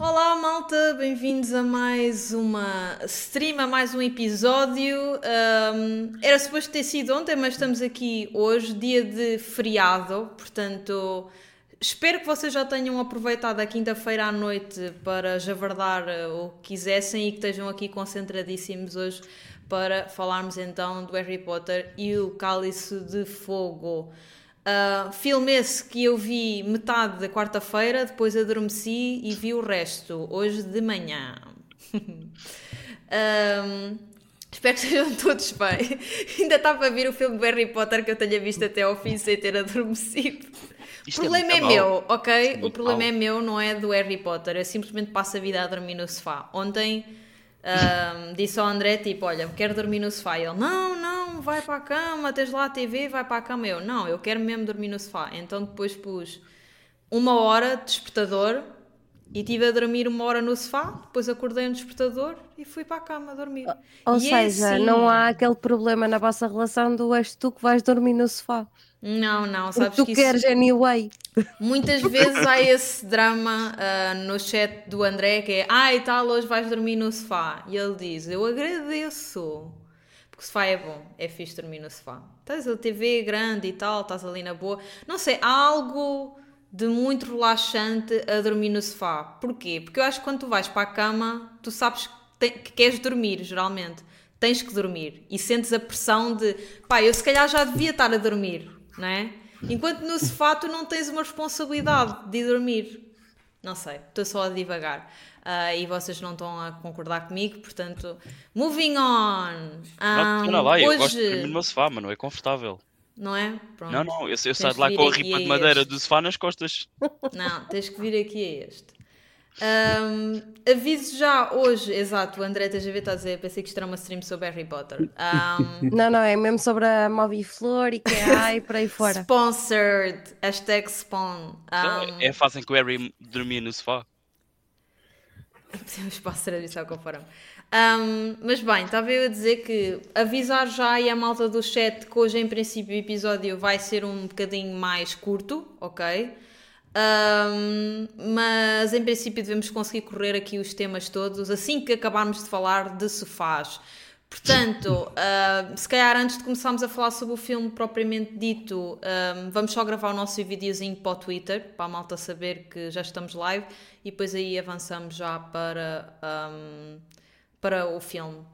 Olá malta, bem-vindos a mais uma stream, a mais um episódio. Um, era suposto ter sido ontem, mas estamos aqui hoje, dia de feriado, portanto espero que vocês já tenham aproveitado a quinta-feira à noite para javardar uh, o que quisessem e que estejam aqui concentradíssimos hoje para falarmos então do Harry Potter e o Cálice de Fogo. Uh, filme esse que eu vi metade da quarta-feira, depois adormeci e vi o resto hoje de manhã. um, espero que estejam todos bem. Ainda estava a ver o filme do Harry Potter que eu tenha visto até ao fim sem ter adormecido. o é problema é, é meu, ok? O problema mal. é meu, não é do Harry Potter. Eu simplesmente passo a vida a dormir no sofá. Ontem um, disse ao André, tipo, olha, quero dormir no sofá. E ele, não, não, vai para a cama, tens lá a TV, vai para a cama. Eu, não, eu quero mesmo dormir no sofá. Então depois pus uma hora de despertador e tive a dormir uma hora no sofá, depois acordei no despertador e fui para a cama dormir. Ou e é seja, assim... não há aquele problema na vossa relação do és tu que vais dormir no sofá. Não, não, sabes tu que queres isso... anyway. Muitas vezes há esse drama uh, no chat do André que é ai ah, tal, hoje vais dormir no sofá. E ele diz, eu agradeço. Porque o sofá é bom, é fixe dormir no sofá. Tens a TV grande e tal, estás ali na boa. Não sei, há algo de muito relaxante a dormir no sofá. Porquê? Porque eu acho que quando tu vais para a cama, tu sabes que, que queres dormir, geralmente. Tens que dormir. E sentes a pressão de, pá, eu se calhar já devia estar a dormir não é? Enquanto no sofá tu não tens uma responsabilidade de dormir. Não sei, estou só a divagar. Uh, e vocês não estão a concordar comigo, portanto, moving on. Um, não, não, lá, hoje... eu gosto de dormir no meu sofá, mas não é confortável. Não é? Pronto. Não, não, eu, eu saio de lá com a ripa de madeira este. do sofá nas costas. Não, tens que vir aqui a este. Um, aviso já hoje, exato, o André TGV está a dizer, pensei que isto era uma stream sobre Harry Potter. Um, não, não, é mesmo sobre a Flor e que é e por aí fora. Sponsored, hashtag spawn. Então, um, é fazem que o Harry dormia no sofá. Temos sponsor a dizer foram. Um, mas bem, estava eu a dizer que avisar já aí a malta do chat que hoje em princípio o episódio vai ser um bocadinho mais curto, ok? Um, mas em princípio devemos conseguir correr aqui os temas todos assim que acabarmos de falar de sofás. Portanto, uh, se calhar antes de começarmos a falar sobre o filme propriamente dito, um, vamos só gravar o nosso videozinho para o Twitter, para a malta saber que já estamos live e depois aí avançamos já para, um, para o filme.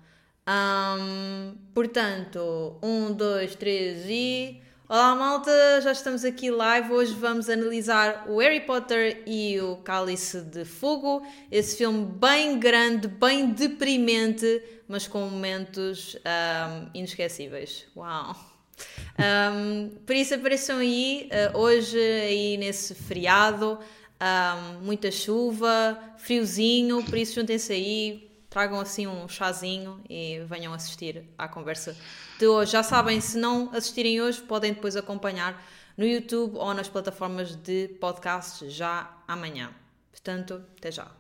portanto, um, dois, três e. Olá malta, já estamos aqui live. Hoje vamos analisar o Harry Potter e o Cálice de Fogo. Esse filme bem grande, bem deprimente, mas com momentos um, inesquecíveis. Uau! Um, por isso apareçam aí, uh, hoje aí nesse feriado, um, muita chuva, friozinho, por isso juntem-se aí, tragam assim um chazinho e venham assistir à conversa de hoje. Já sabem, se não assistirem hoje, podem depois acompanhar no YouTube ou nas plataformas de podcast já amanhã. Portanto, até já.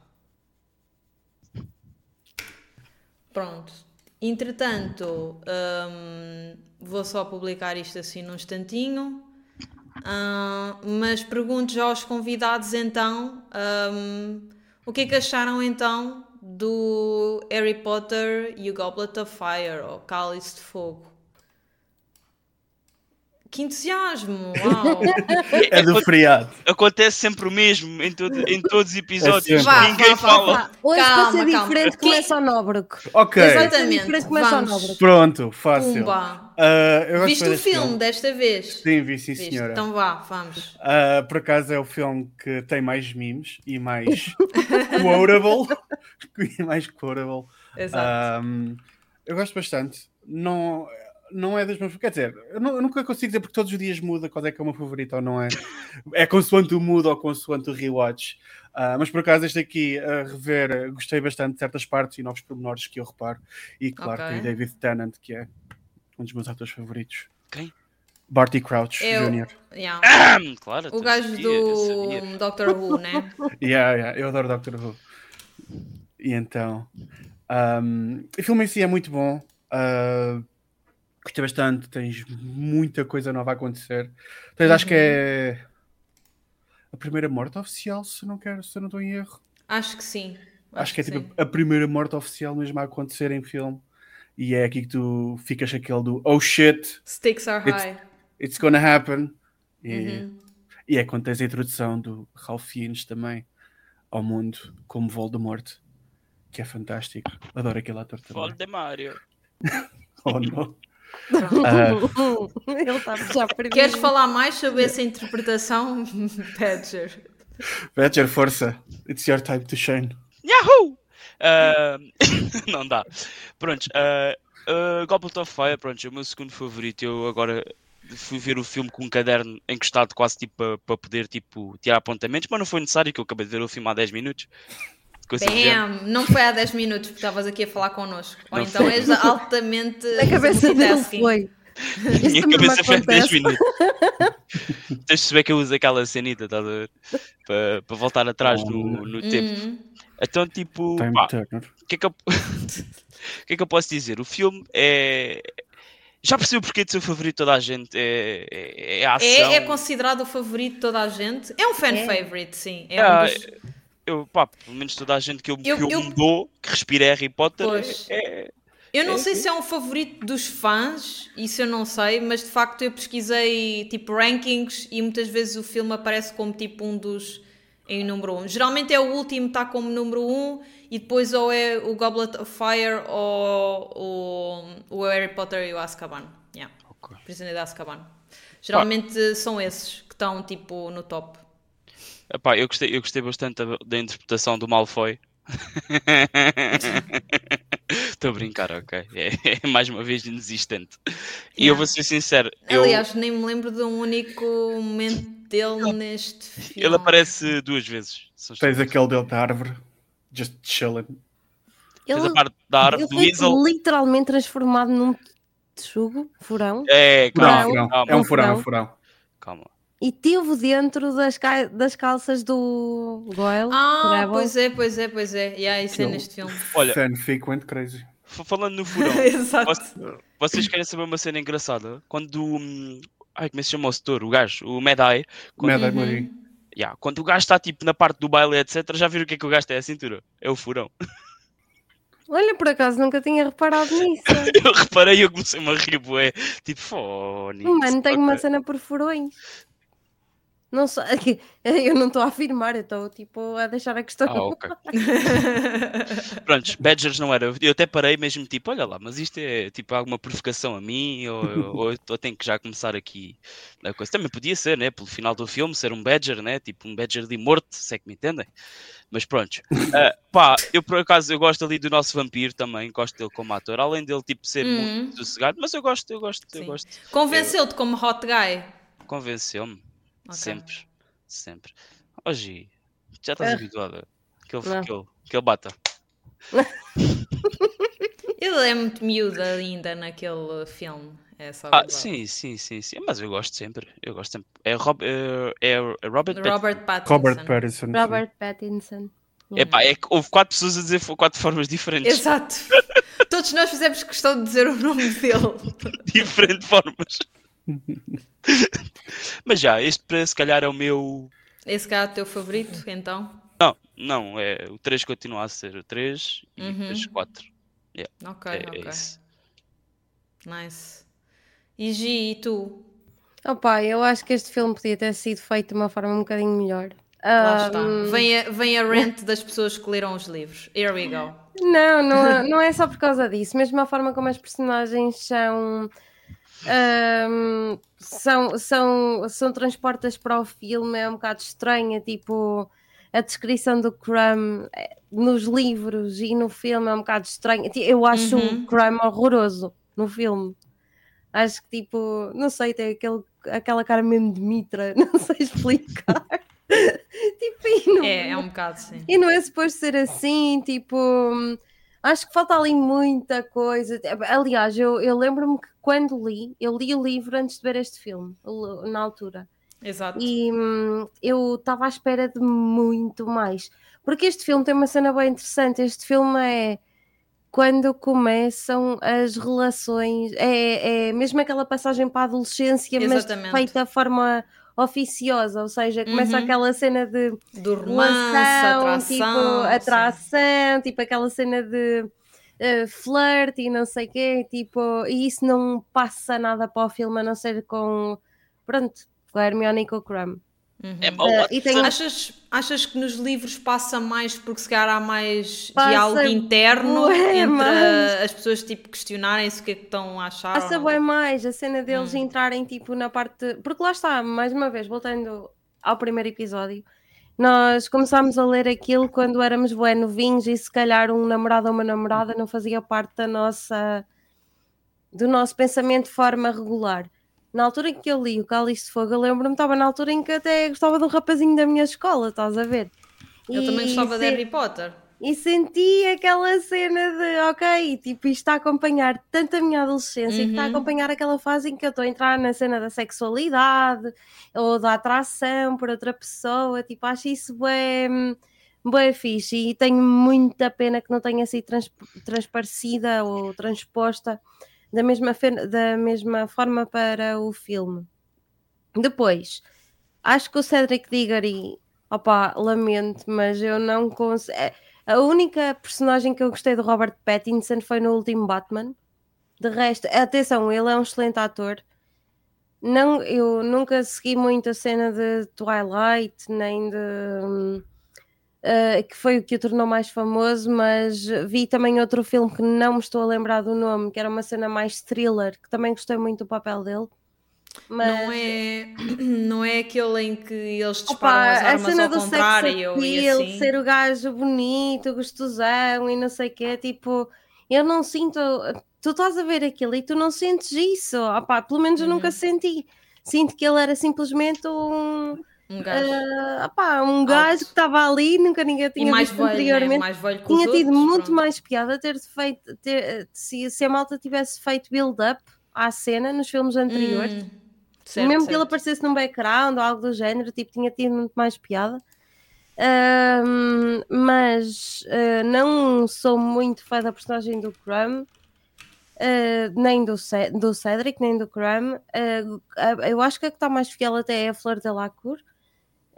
Pronto. Entretanto, hum, vou só publicar isto assim num instantinho. Hum, mas pergunto já aos convidados então hum, o que é que acharam então do Harry Potter e o Goblet of Fire, ou Cálice de Fogo. Que entusiasmo! Uau! é do feriado. Acontece sempre o mesmo em, todo, em todos os episódios. É vá, Ninguém vá, fala. Vá, Hoje calma, para ser diferente calma. começa o Nóbrego. Ok. Exatamente. Começa Vamos. Pronto, fácil. Uh, Viste o filme, filme desta vez? Sim, vi sim, Viste. senhora. Então vá, vamos. Uh, por acaso é o filme que tem mais memes e mais quotable. e mais quotable. Exato. Um, eu gosto bastante. Não não é das minhas. Quer dizer, eu, não, eu, nunca consigo dizer porque todos os dias muda qual é que é o meu favorito ou não é. É consoante o mood ou consoante o rewatch. Uh, mas por acaso, este aqui, a rever, gostei bastante de certas partes e novos pormenores que eu reparo. E claro, okay. tem David Tennant, que é um dos meus atores favoritos. Quem? Barty Crouch eu, Jr. Yeah. Ah, claro, o gajo do Doctor Who, né? yeah, yeah, eu adoro Doctor Who. E então, um, o filme em si é muito bom. Uh, Gostei bastante, tens muita coisa nova a acontecer. Tens, uhum. acho que é a primeira morte oficial, se não quero, se eu não estou em erro. Acho que sim. Acho, Acho que, é tipo a primeira morte oficial mesmo a acontecer em filme. E é aqui que tu ficas aquele do oh shit. Stakes are it's, high. It's gonna happen. E, uhum. e é quando tens a introdução do Ralph Fiennes também ao mundo como Voldemort, que é fantástico. Adoro aquele ator também. Voldemort. oh não. Uh, Ele está já perdido. Queres falar mais sobre essa interpretação, Badger? Badger, força. It's your time to shine. Yahoo! Uh, não dá. Pronto, uh, uh, Goblet of Fire, pronto, é o meu segundo favorito. Eu agora fui ver o filme com um caderno encostado quase tipo para poder tipo, tirar apontamentos, mas não foi necessário, que eu acabei de ver o filme há 10 minutos. Bam! Não foi há 10 minutos porque estavas aqui a falar connosco. Ou não então foi. és altamente. A cabeça dele foi. A minha cabeça foi 10 minutos. Tens de perceber que eu uso aquela cenita, tá para, para voltar atrás oh, no, no tempo. Uhum. Então, tipo, o que, é que, eu... que é que eu posso dizer? O filme é. Já percebeu porque de ser o favorito de toda a gente? É, é, é a ação. É, é, considerado o favorito de toda a gente? É um fan é. favorite, sim. É ah, um dos... eu, pá, pelo menos toda a gente que eu, eu, que eu, eu... me dou, que respira Harry Potter, é, eu não é, sei se é um favorito dos fãs, isso eu não sei, mas de facto eu pesquisei tipo rankings e muitas vezes o filme aparece como tipo um dos em número 1. Um. Geralmente é o último está como número 1 um, e depois ou é o Goblet of Fire ou o, o Harry Potter e o Azkaban. Yeah. Okay. Prisioneiro de Azkaban. Geralmente são esses que estão tipo no top. Epá, eu, gostei, eu gostei bastante da, da interpretação do Malfoy. Estou a brincar, ok. É, é, mais uma vez inexistente. E eu vou ser sincero. Aliás, eu... nem me lembro de um único momento dele neste filme. Ele aparece duas vezes. Tens aquele dele da árvore, just chilling. Ele, Tens a parte da árvore do Weasel. literalmente transformado num texugo, furão. É, calma, não, calma. É um furão, é um furão. Calma e teve dentro das, ca... das calças do Goyle. Ah, pois é, pois é, pois é. E aí, isso é neste filme. Olha, fanfic went crazy. Falando no furão, Exato. vocês querem saber uma cena engraçada? Quando. Hum, ai, como é que se chama o setor? O gajo, o. Quando... Mad-Eye uhum. yeah, quando o gajo está tipo na parte do baile, etc., já viram o que é que o gajo tem a cintura? É o furão. Olha, por acaso nunca tinha reparado nisso. eu reparei e eu comecei-me a rir, bué. Tipo, fone. Mano, tenho uma cena por furões. Não sei, eu não estou a afirmar, eu estou tipo a deixar a questão. Ah, ok. Prontos, Badgers não era. Eu até parei mesmo tipo, olha lá, mas isto é tipo alguma provocação a mim, ou, ou, ou tenho que já começar aqui a coisa. Também podia ser, né? Pelo final do filme, ser um Badger, né? Tipo um Badger de morto, se é que me entendem. Mas pronto, uh, pá, eu por acaso eu gosto ali do nosso vampiro também, gosto dele como ator, além dele tipo ser hum. muito sossegado, mas eu gosto, eu gosto, Sim. eu gosto. Convenceu-te como hot guy? Convenceu-me. Okay. Sempre, sempre. Hoje já estás é. habituada que ele, que, ele, que ele bata. ele é muito miúdo ainda naquele filme. É só ah, sim, sim, sim, sim, mas eu gosto sempre. Eu gosto sempre. É, Rob, é, é Robert, Robert Pattinson. Robert Pattinson. Robert Pattinson. Epá, é que houve quatro pessoas a dizer quatro formas diferentes. Exato. Todos nós fizemos questão de dizer o nome dele. Diferentes formas. Mas já, este para se calhar é o meu. Esse cá é o teu favorito, então? Não, não, é, o 3 continua a ser o 3 e uhum. depois 4. Yeah. Ok, é, ok. É nice. E Gi, e tu? Opa, eu acho que este filme podia ter sido feito de uma forma um bocadinho melhor. Lá está. Vem a, vem a rant das pessoas que leram os livros. Here we go. Não, não, não é só por causa disso. Mesmo a forma como as personagens são um, são, são, são transportas para o filme, é um bocado estranha, tipo a descrição do Crumb eh, nos livros e no filme é um bocado estranha. Eu acho uhum. o Crumb horroroso no filme. Acho que tipo, não sei, tem aquele, aquela cara mesmo de Mitra, não sei explicar. tipo, não, é, é um bocado sim. E não é suposto ser assim, tipo Acho que falta ali muita coisa. Aliás, eu, eu lembro-me que quando li, eu li o livro antes de ver este filme, na altura. Exato. E hum, eu estava à espera de muito mais. Porque este filme tem uma cena bem interessante. Este filme é quando começam as relações, é, é mesmo aquela passagem para a adolescência, Exatamente. mas feita de forma oficiosa, ou seja, começa Uhum. aquela cena de Do romance, relação, atração. tipo, sim. atração, tipo aquela cena de uh, flirt e não sei o quê, tipo, e isso não passa nada para o filme, a não ser com, pronto, com a Hermione e com o Crumb. Uhum. É Eh, e tem- Achas, achas que nos livros passa mais porque se calhar há mais Passa diálogo interno bué entre mais. as pessoas tipo questionarem-se o que é que estão a achar? Passa bem mais a cena deles Hum. entrarem tipo na parte. Porque lá está, mais uma vez, voltando ao primeiro episódio, nós começámos a ler aquilo quando éramos bué novinhos e se calhar um namorado ou uma namorada não fazia parte da nossa do nosso pensamento de forma regular. Na altura em que eu li o Cálice de Fogo, eu lembro-me, estava na altura em que até gostava de um rapazinho da minha escola, estás a ver? Eu E também gostava de se- Harry Potter. e senti aquela cena de ok, tipo, isto está a acompanhar tanto a minha adolescência que está a Uhum. acompanhar aquela fase em que eu estou a entrar na cena da sexualidade ou da atração por outra pessoa, tipo, acho isso bem, bem fixe e tenho muita pena que não tenha sido trans, transparecida ou transposta da mesma, da mesma forma para o filme. Depois, acho que o Cedric Diggory, opá, lamento, mas eu não consigo. A única personagem que eu gostei do Robert Pattinson foi no último Batman. De resto, atenção, ele é um excelente ator. Não, eu nunca segui muito a cena de Twilight, nem de. Eh, que foi o que o tornou mais famoso, mas vi também outro filme que não me estou a lembrar do nome, que era uma cena mais thriller, que também gostei muito do papel dele. Mas, Não é, não é aquele em que eles disparam Opa, as a armas cena ao do contrário e assim. ser o gajo bonito, gostosão e não sei o quê, tipo, eu não sinto, tu estás a ver aquilo e tu não sentes isso, Opa, pelo menos eu nunca Uhum. senti, sinto que ele era simplesmente um, Um gajo. opá, um gajo que estava ali, nunca ninguém e tinha mais visto velho, né? anteriormente, mais velho tinha tido outros, muito pronto. mais piada ter feito, ter- se, se a malta tivesse feito build-up à cena nos filmes anteriores, Hum, certo, mesmo que ele certo. aparecesse num background ou algo do género, tipo, tinha tido muito mais piada. Ahm, mas ah, não sou muito fã da personagem do Crumb, ah, nem do, Ce- do Cedric, nem do Crumb. Ah, eu acho que a que está mais fiel até é a Fleur Delacour. Ah,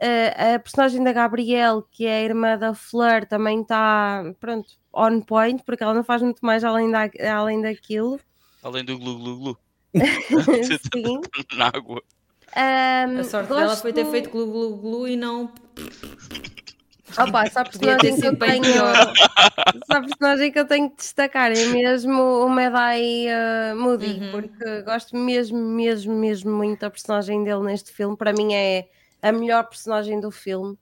a personagem da Gabrielle, que é a irmã da Fleur, também está, pronto, on point, porque ela não faz muito mais além, da, além daquilo. Além do glu glu glu Sim. na água. Ahm, A sorte dela foi ter gosto- feito glu glu glu e não. Opa, só a personagem que eu tenho. Só a personagem que eu tenho que destacar é mesmo o Medai uh, Moody, Uhum. porque gosto mesmo, mesmo, mesmo muito da personagem dele neste filme. Para mim é a melhor personagem do filme.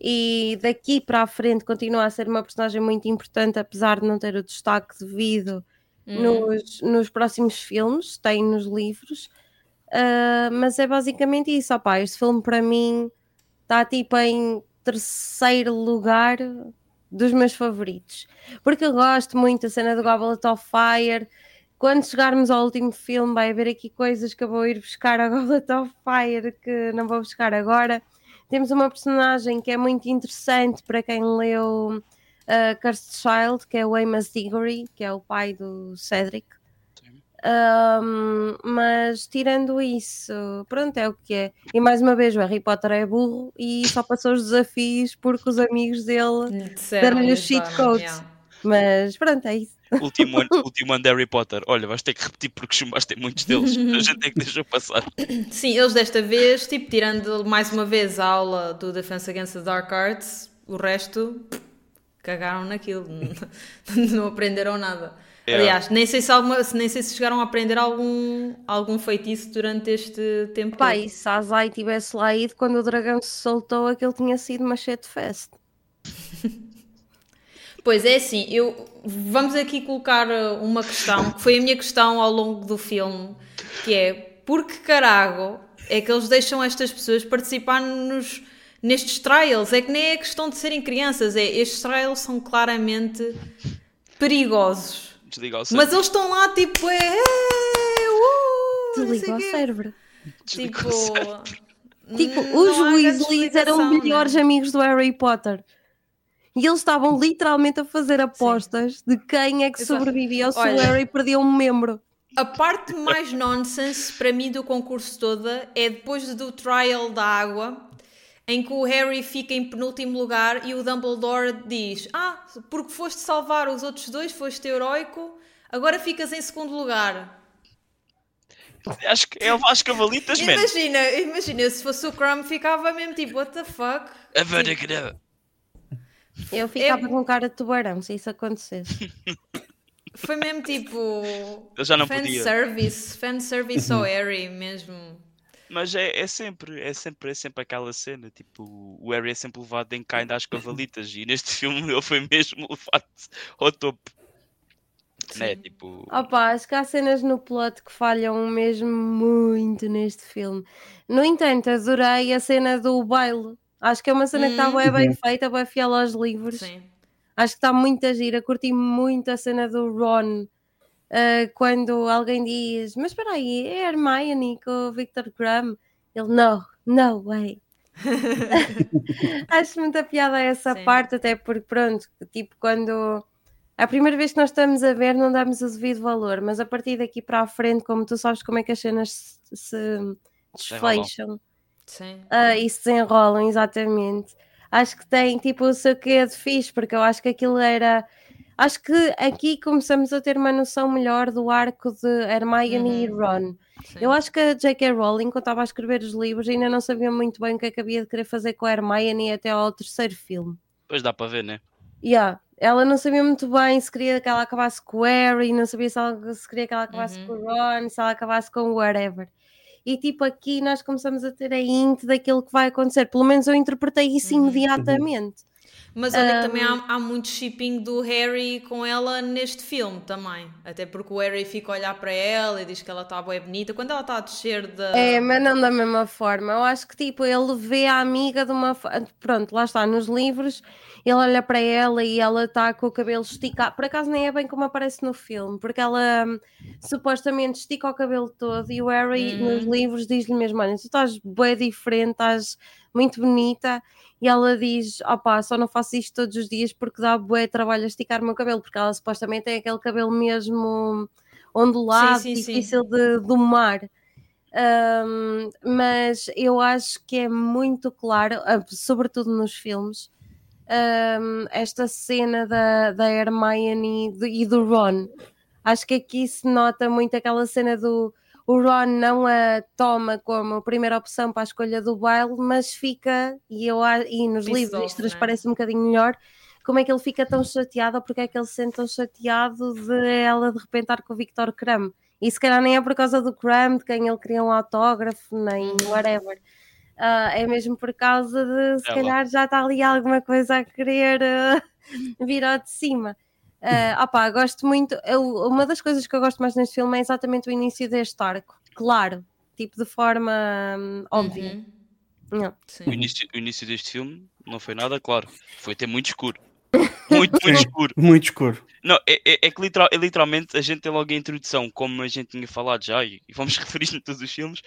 E daqui para a frente continua a ser uma personagem muito importante, apesar de não ter o destaque devido Hum. nos, nos próximos filmes, tem nos livros. Ah, mas é basicamente isso, opá, este filme para mim está tipo em terceiro lugar dos meus favoritos, porque eu gosto muito da cena do Goblet of Fire. Quando chegarmos ao último filme, vai haver aqui coisas que eu vou ir buscar a Goblet of Fire que não vou buscar agora. Temos uma personagem que é muito interessante para quem leu uh, Cursed Child, que é o Amos Diggory, que é o pai do Cedric. Um, mas tirando isso, pronto, é o que é. E mais uma vez, o Harry Potter é burro e só passou os desafios porque os amigos dele. Deram-lhe lhe os cheat codes. Mas pronto, é isso. Último ano, último ano de Harry Potter. Olha, vais ter que repetir porque chumbaste muitos deles. A gente é que deixa passar. Sim, eles desta vez, tipo, tirando mais uma vez a aula do Defense Against the Dark Arts, o resto cagaram naquilo, não aprenderam nada. Yeah. Aliás, nem sei, se alguma, nem sei se chegaram a aprender algum, algum feitiço durante este tempo. Pá, todo. e se a Azai tivesse lá ido quando o dragão se soltou, aquilo tinha sido Machete Fest. Pois é, assim, eu vamos aqui colocar uh, uma questão que foi a minha questão ao longo do filme, que é por que carago é que eles deixam estas pessoas participar nos, nestes trials? É que nem é questão de serem crianças, é estes trials são claramente perigosos. Desliga o Mas cérebro. eles estão lá tipo, é, é, uh, não sei Desliga o cérebro. Desliga Tipo, o cérebro. Tipo, os Weasleys eram melhores né? amigos do Harry Potter. E eles estavam literalmente a fazer apostas de quem é que Exato. sobrevivia se Olha. o Harry perdia um membro. A parte mais nonsense para mim do concurso toda é depois do trial da água, em que o Harry fica em penúltimo lugar e o Dumbledore diz: Ah, porque foste salvar os outros dois, foste heroico, agora ficas em segundo lugar. Acho que é as cavalitas, mano. Imagina, imagina, se fosse o Crumb ficava mesmo tipo, what the fuck? A ver, que não. Eu ficava com cara de tubarão se isso acontecesse. Foi mesmo tipo. Eu já não podia. Fanservice, fanservice ao Harry mesmo. Mas é, é sempre, é sempre, é sempre aquela cena, tipo, o Harry é sempre levado em kinda às cavalitas e neste filme ele foi mesmo levado ao topo. Né? Tipo, Opa, acho que há cenas no plot que falham mesmo muito neste filme. No entanto, adorei a cena do baile. Acho que é uma cena que está bem, bem feita, bem fiel aos livros. Sim. Acho que está muito a gira. Curti muito a cena do Ron. ah, quando alguém diz, mas espera aí, é Hermione com o Victor Crumb? Ele, não, no way. Acho muita piada essa Sim. parte, até porque, pronto, tipo, quando a primeira vez que nós estamos a ver, não damos o devido valor, mas a partir daqui para a frente, como tu sabes como é que as cenas se, se desfecham Sim. ah, e se desenrolam, exatamente. Acho que tem tipo o seu quê de fixe, porque eu acho que aquilo era. Acho que aqui começamos a ter uma noção melhor do arco de Hermione e Ron. sim. Eu acho que a J.K. Rowling, quando estava a escrever os livros, ainda não sabia muito bem o que é que havia de querer fazer com a Hermione até ao terceiro filme. depois dá para ver, né? Yeah. Ela não sabia muito bem se queria que ela acabasse com o Harry, não sabia se, ela, se queria que ela acabasse Uhum. com o Ron, se ela acabasse com o whatever. E tipo, aqui nós começamos a ter a hint daquilo que vai acontecer. Pelo menos eu interpretei isso Uhum. imediatamente. Mas olha que também há, há muito shipping do Harry com ela neste filme também. Até porque o Harry fica a olhar para ela e diz que ela está bem bonita. Quando ela está a descer da. É, mas não da mesma forma. Eu acho que tipo, ele vê a amiga de uma. Pronto, lá está, nos livros, ele olha para ela e ela está com o cabelo esticado. Por acaso nem é bem como aparece no filme, porque ela hum, supostamente estica o cabelo todo e o Harry nos livros diz-lhe mesmo: Olha, tu estás bem diferente, estás muito bonita. E ela diz: opá, só não faço isto todos os dias porque dá bué trabalho a esticar o meu cabelo, porque ela supostamente tem aquele cabelo mesmo ondulado, Sim, sim, sim. difícil de domar. Um, mas eu acho que é muito claro, ah, sobretudo nos filmes, um, esta cena da, da Hermione e do- e do Ron. Acho que aqui se nota muito aquela cena do o Ron não a toma como primeira opção para a escolha do baile, mas fica, e, eu, e nos livros isto né? transparece um bocadinho melhor, como é que ele fica tão chateado, ou porque é que ele se sente tão chateado de ela de repente estar com o Victor Crumb. E se calhar nem é por causa do Crumb, de quem ele queria um autógrafo, nem whatever. Ah, é mesmo por causa de se Ela. calhar já está ali alguma coisa a querer ah, vir ao de cima. Ah, opá, gosto muito. eu- uma das coisas que eu gosto mais neste filme é exatamente o início deste arco. Claro, tipo de forma hum, óbvia. Uhum. Não. Sim. O início, o início deste filme não foi nada claro. Foi até muito escuro. Muito, muito Sim. escuro. Muito escuro. Não, é, é- é que literal- é literalmente a gente tem logo a introdução, como a gente tinha falado já, e, e vamos referir em todos os filmes,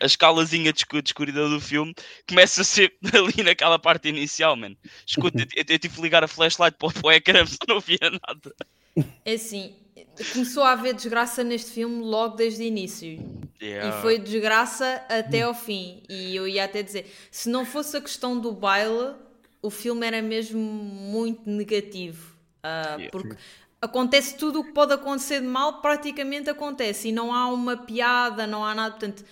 a escalazinha de, escu- de escuridão do filme começa a ser ali naquela parte inicial, mano. Escuta, eu, eu tive que ligar a flashlight para, o- para o ecrã, só não via nada. É assim, começou a haver desgraça neste filme logo desde o início. Yeah. E foi desgraça até ao fim. E eu ia até dizer, se não fosse a questão do baile, o filme era mesmo muito negativo. Ah, Yeah. Porque acontece tudo o que pode acontecer de mal, praticamente acontece. E não há uma piada, não há nada. Portanto,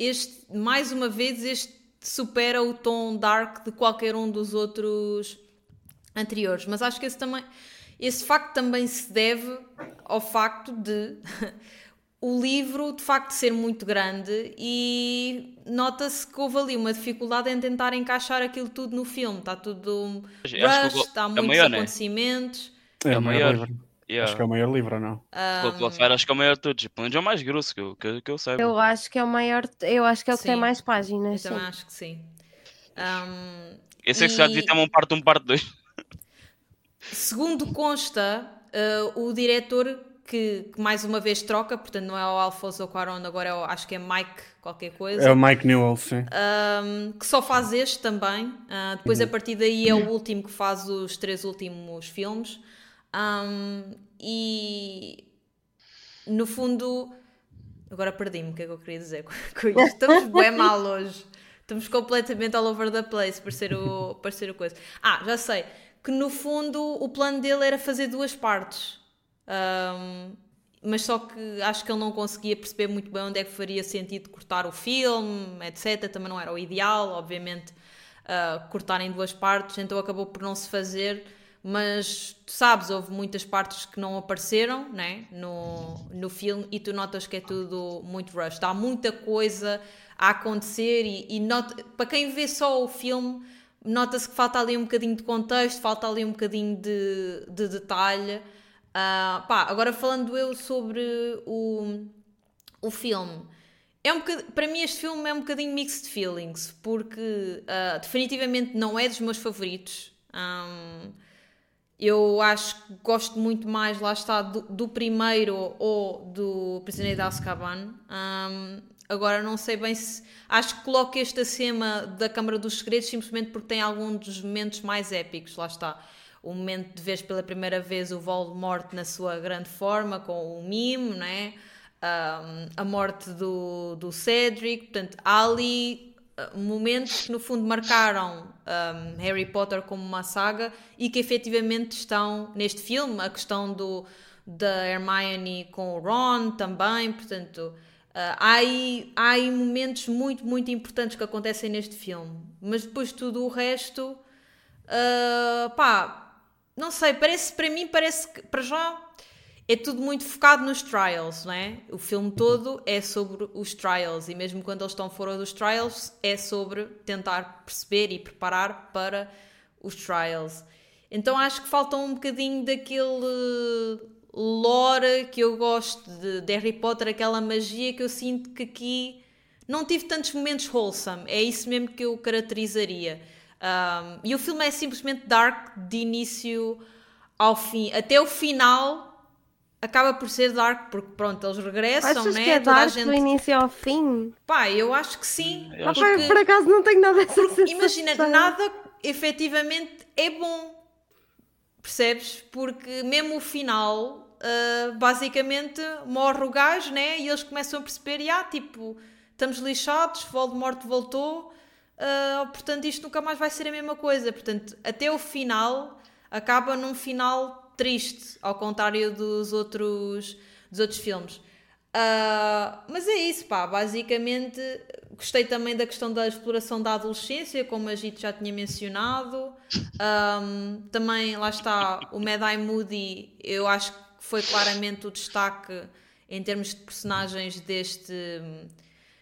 este, mais uma vez, este supera o tom dark de qualquer um dos outros anteriores. Mas acho que esse também. Esse facto também se deve ao facto de o livro de facto ser muito grande e nota-se que houve ali uma dificuldade em tentar encaixar aquilo tudo no filme. Está tudo rush, está é muitos maior, né? acontecimentos. É, É o o maior maior. Yeah. Acho que é o maior livro, não? Of Fire acho que é o maior de todos. Pelo menos é o mais grosso que eu, que, eu- que eu saiba. Eu acho que é o maior, eu acho que é o que tem mais Eu páginas. também sim. acho que sim. Um, Eu sei que já devia ter um parte 1, parte 2. Segundo consta, eh, o diretor que, que mais uma vez troca, portanto não é o Alfonso Cuarón, agora é o- acho que é Mike qualquer coisa, É o Mike Newell, sim. um, que só faz este também. Ah, depois a partir daí é o último que faz os três últimos filmes. Um, e no fundo, agora perdi-me o que é que eu queria dizer com, com isto. Estamos bem mal hoje. Estamos completamente all over the place, por ser o, por ser o coisa. Ah, já sei. Que no fundo o plano dele era fazer duas partes. Um, mas só que acho que ele não conseguia perceber muito bem onde é que faria sentido cortar o filme, etc. Também não era o ideal, obviamente, uh, cortar em duas partes, então acabou por não se fazer. Mas tu sabes, houve muitas partes que não apareceram né, no, no filme e tu notas que é tudo muito rush. Há muita coisa a acontecer e, e nota, para quem vê só o filme, nota-se que falta ali um bocadinho de contexto, falta ali um bocadinho de, de detalhe. Uh, pá, agora falando eu sobre o, o filme, é um para mim este filme é um bocadinho mixed feelings, porque uh, definitivamente não é dos meus favoritos. Um, eu acho que gosto muito mais, lá está, do, do primeiro ou do Prisioneiro de Azkaban. Um, agora não sei bem se. Acho que coloco este acima da Câmara dos Segredos simplesmente porque tem algum dos momentos mais épicos, lá está o momento de ver pela primeira vez o Voldemort na sua grande forma, com o mimo, né? Um, a morte do, do Cedric, portanto, ali momentos que no fundo marcaram um, Harry Potter como uma saga e que efetivamente estão neste filme, a questão do, da Hermione com o Ron também, portanto, Uh, há, aí, há aí momentos muito, muito importantes que acontecem neste filme, mas depois tudo o resto, uh, pá, não sei, parece para mim parece que para já é tudo muito focado nos trials, não é? O filme todo é sobre os trials e mesmo quando eles estão fora dos trials é sobre tentar perceber e preparar para os trials. Então acho que falta um bocadinho daquele lore que eu gosto de, de Harry Potter, aquela magia que eu sinto que aqui não tive tantos momentos wholesome. É isso mesmo que eu caracterizaria. Um, e o filme é simplesmente dark de início ao fim. Até o final acaba por ser dark, porque pronto, eles regressam, Achas né? que é Toda dark a gente... do início ao fim? Pá, eu acho que sim. Eu acho porque- Por acaso não tenho nada dessa porque, sensação. imagina, nada efetivamente é bom. Percebes? Porque mesmo o final, ah, basicamente, morre o gajo, né? E eles começam a perceber, ah, tipo, estamos lixados, Voldemort voltou, ah, portanto isto nunca mais vai ser a mesma coisa. Portanto, até o final, acaba num final triste, ao contrário dos outros, dos outros filmes. Ah, mas é isso, pá. Basicamente, gostei também da questão da exploração da adolescência, como a gente já tinha mencionado. Ahm, também, lá está, o Mad Eye Moody, eu acho que foi claramente o destaque em termos de personagens deste,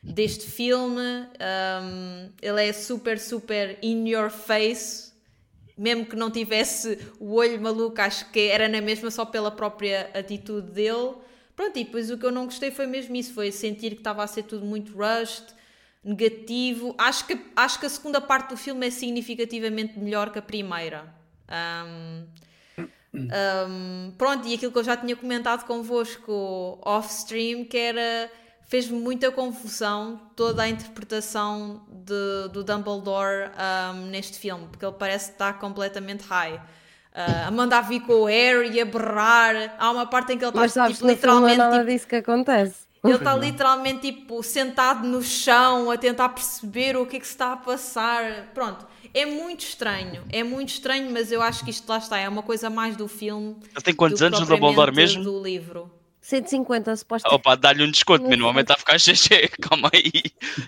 deste filme. Ahm, ele é super, super in your face. Mesmo que não tivesse o olho maluco, acho que era na mesma só pela própria atitude dele. Pronto, e depois o que eu não gostei foi mesmo isso, foi sentir que estava a ser tudo muito rushed, negativo. Acho que, acho que a segunda parte do filme é significativamente melhor que a primeira. Ahm, ahm, pronto, e aquilo que eu já tinha comentado convosco off-stream, que era fez-me muita confusão toda a interpretação de- do Dumbledore ahm, neste filme, porque ele parece estar completamente high. Ah, a mandar vir com o Harry e a berrar. Há uma parte em que ele Mas está sabes tipo, filme não é literalmente nada tipo, disso que acontece. ele está literalmente tipo sentado no chão a tentar perceber o que é que se está a passar. Pronto, é muito estranho, é muito estranho, mas eu acho que isto lá está, é uma coisa mais do filme. Ele tem quantos anos o Dumbledore mesmo? Do livro. 150, supostamente. Opa, dá-lhe um desconto, mas normalmente está a ficar cheio. Calma aí.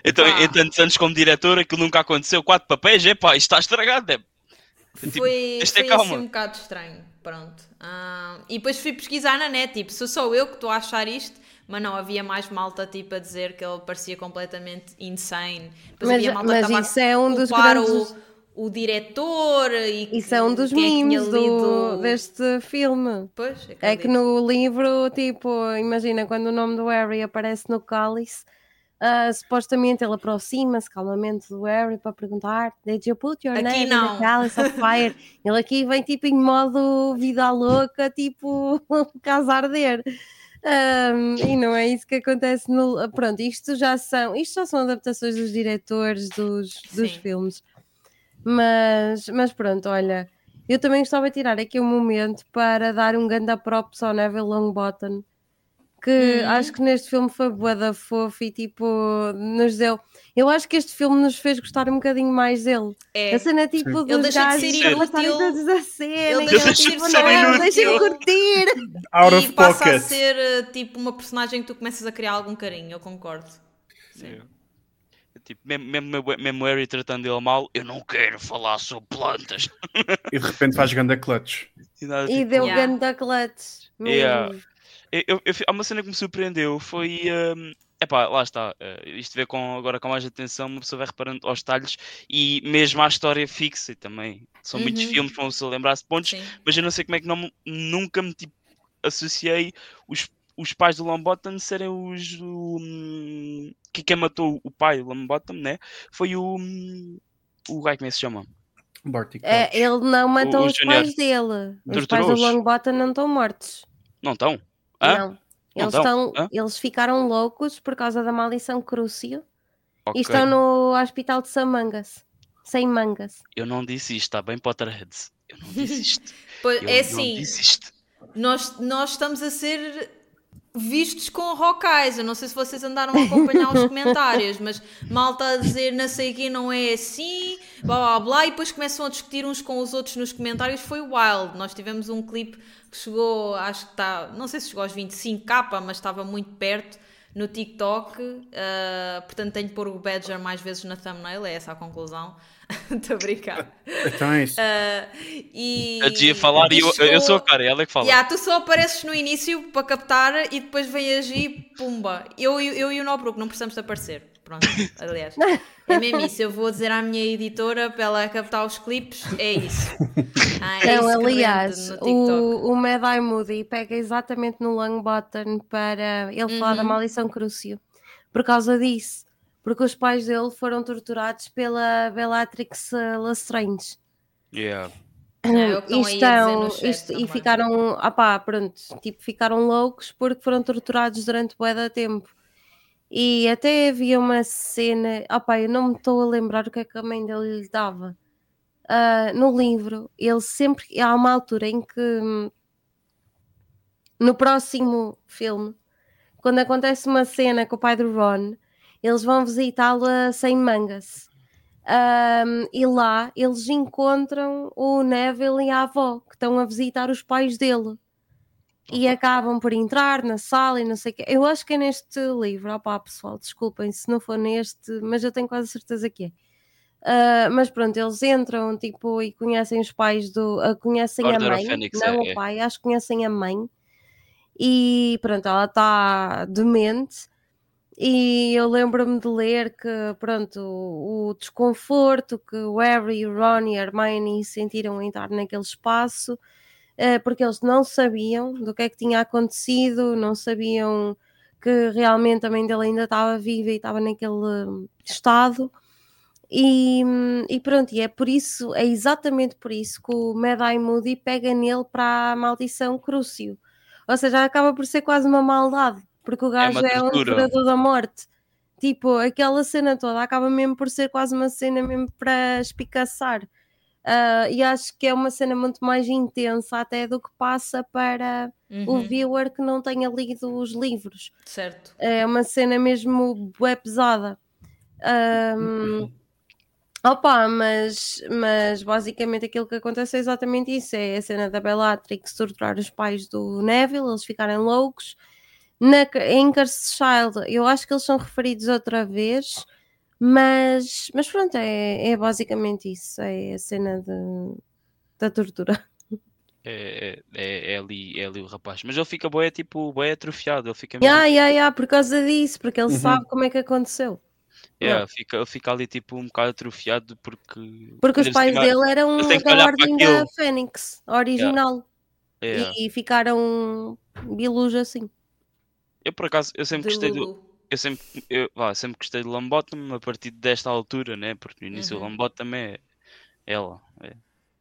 Então, Pá. em tantos anos como diretor, aquilo nunca aconteceu. Quatro papéis, epá, isto está estragado. É. Tipo, Foi, ter foi assim calma. um bocado estranho. Pronto. Ah, e depois fui pesquisar na net, tipo, sou só eu que estou a achar isto, mas não, havia mais malta tipo a dizer que ele parecia completamente insane. Depois Mas- havia malta mas que isso é um a dos grandes- o, o diretor e Isso é um dos é memes do, deste filme. Pois, É que no livro, tipo, imagina quando o nome do Harry aparece no cálice, ah, supostamente ele aproxima-se calmamente do Harry para perguntar: Did you put your Aqui name in não. the cálice of fire? ele aqui vem tipo em modo vida louca, tipo, casa arder. Ahm, e não é isso que acontece no. Pronto, isto já são, isto já são adaptações dos diretores dos, dos Sim. filmes. Mas, mas pronto, olha, eu também gostava de tirar aqui um momento para dar um ganda props ao Neville Longbottom, que Uhum. acho que neste filme foi bué da fofo e tipo nos deu. Eu acho que este filme nos fez gostar um bocadinho mais dele. É. A cena tipo Sim. dos Ele deixa de gajos ser inútil. todos a cena. Ele deixa de ser tipo, não, inútil. deixem-me curtir. Out e of passa pocket. a ser eh, tipo uma personagem que tu começas a criar algum carinho, eu concordo. Sim. É Tipo, mesmo, mesmo, mesmo o Harry tratando ele mal, eu não quero falar sobre plantas. E de repente faz ganda clutch. E, nada, E tipo, deu Yeah. ganda clutch. Yeah. Eu, eu, eu- há uma cena que me surpreendeu, foi. hum, epá, lá está. eh, isto vê com, agora com mais atenção, uma pessoa vai reparando aos detalhes e mesmo à história fixa e também. São muitos Uhum. filmes para pessoa lembrar-se de pontos, Sim. mas eu não sei como é que não, nunca me tipo, associei os, os pais do Longbottom serem os. o, hum, que quem matou o pai do Longbottom, né? Foi o. hum, O gajo como é que se chama? Barty É, ele não matou o os Junior pais dele. Os pais do. Longbottom não estão mortos. Não estão? Hã? Não. Eles, estão? estão, Hã? eles ficaram loucos por causa da maldição Crucio Ok. e estão no hospital de Samangas. Sem mangas. Eu não disse isto, está bem, Potterheads. Eu não disse isto. Pois, Eu é não assim, disse isto. nós, nós estamos a ser vistos com Hawkeyes. Eu não sei se vocês andaram a acompanhar os comentários, mas malta a dizer não sei o que não é assim, blá blá blá, e depois começam a discutir uns com os outros nos comentários. Foi wild. Nós tivemos um clipe que chegou, acho que está, não sei se chegou aos 25k, mas estava muito perto no TikTok. ah, portanto, tenho de pôr o Badger mais vezes na thumbnail, é essa a conclusão. Estou a brincar. Então é isso. Ah, e, Eu te ia falar e eu, eu sou a cara, ela é que fala. Yeah, tu só apareces no início para captar e depois vem agir, pumba. Eu, eu, eu e o Nobruco não precisamos de aparecer. Pronto, aliás. É mesmo isso. Eu vou dizer à minha editora para ela captar os clipes. É isso. Ah, é Não, isso que aliás, rende no TikTok. o, o Mad Eye Moody pega exatamente no Longbottom para ele falar da Uhum. maldição Crucio. Por causa disso. Porque os pais dele foram torturados pela Bellatrix eh, Lestrange. Yeah. É, o que estão E estão- isto- e ficaram, ah pá, pronto, tipo, ficaram loucos porque foram torturados durante bué da tempo. E até havia uma cena, ah pá, eu não me estou a lembrar o que é que a mãe dele lhe dava. Ah, no livro, ele sempre, há uma altura em que hum, no próximo filme, quando acontece uma cena com o pai do Ron, eles vão visitá-lo a sem mangas. Um, e lá eles encontram o Neville e a avó que estão a visitar os pais dele e acabam por entrar na sala e não sei o quê. Eu acho que é neste livro, opá, pessoal, desculpem se não for neste, mas eu tenho quase certeza que é. Ah, mas pronto, eles entram tipo e conhecem os pais do. ah, conhecem Order a mãe, não é, o é. pai, acho que conhecem a mãe. E pronto, ela está demente. E eu lembro-me de ler que, pronto, o, desconforto que o Harry, o Ron e a Hermione sentiram estar naquele espaço, eh, porque eles não sabiam do que é que tinha acontecido, não sabiam que realmente a mãe dele ainda estava viva e estava naquele estado. E, e pronto, e é por isso, é exatamente por isso que o Mad Eye Moody pega nele para a maldição Crucio. Ou seja, acaba por ser quase uma maldade, porque o gajo uma é, um tortura. devorador da morte. Tipo, aquela cena toda acaba mesmo por ser quase uma cena mesmo para espicaçar. Ah, e acho que é uma cena muito mais intensa até do que passa para o Uhum, viewer que não tenha lido os livros. certo. É uma cena mesmo bué pesada. Ahm, opa, mas, mas basicamente aquilo que acontece é exatamente isso: é a cena da Bellatrix torturar os pais do Neville, eles ficarem loucos. Na, em Cursed Child, eu acho que eles são referidos outra vez, mas, mas pronto, é, é basicamente isso: é a cena de, da tortura. É, é, é ali, é ali o rapaz. Mas ele fica boé, tipo, boé atrofiado. Ele fica mesmo. Yeah, yeah, yeah, por causa disso, porque ele Uhum. sabe como é que aconteceu. Yeah, fica, ele fica ali tipo um bocado atrofiado porque. Porque os pais dele eram da ordem da. Fênix, original. Yeah. E ficaram bilus assim. Eu por acaso, eu sempre De gostei do. Lulu. Eu sempre, eu, vá, sempre gostei do Lambottom a partir desta altura, né? Porque no início Uhum. o Lambottom é ela. É,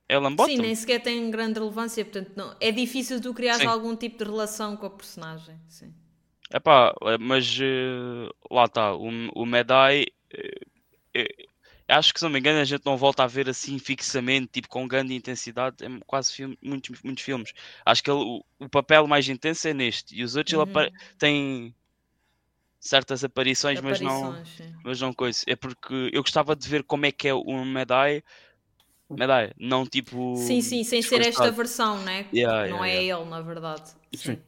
é Lambottom. Sim, nem sequer tem grande relevância, portanto não, é difícil tu criares Sim. algum tipo de relação com a personagem. Sim. Epá, mas eh, lá está, o, o Medai é, acho que se não me engano a gente não volta a ver assim fixamente, tipo com grande intensidade, em quase filme, muitos, muitos filmes. Acho que ele- o, o papel mais intenso é neste e os outros ele Uhum. apare- tem certas aparições, mas não, Aparições, sim. mas não coisa. É porque eu gostava de ver como é que é o Medai, Medai, não tipo. Sim, sim, sem ser esta versão, né? Yeah, não yeah, é ele, na verdade. Sim.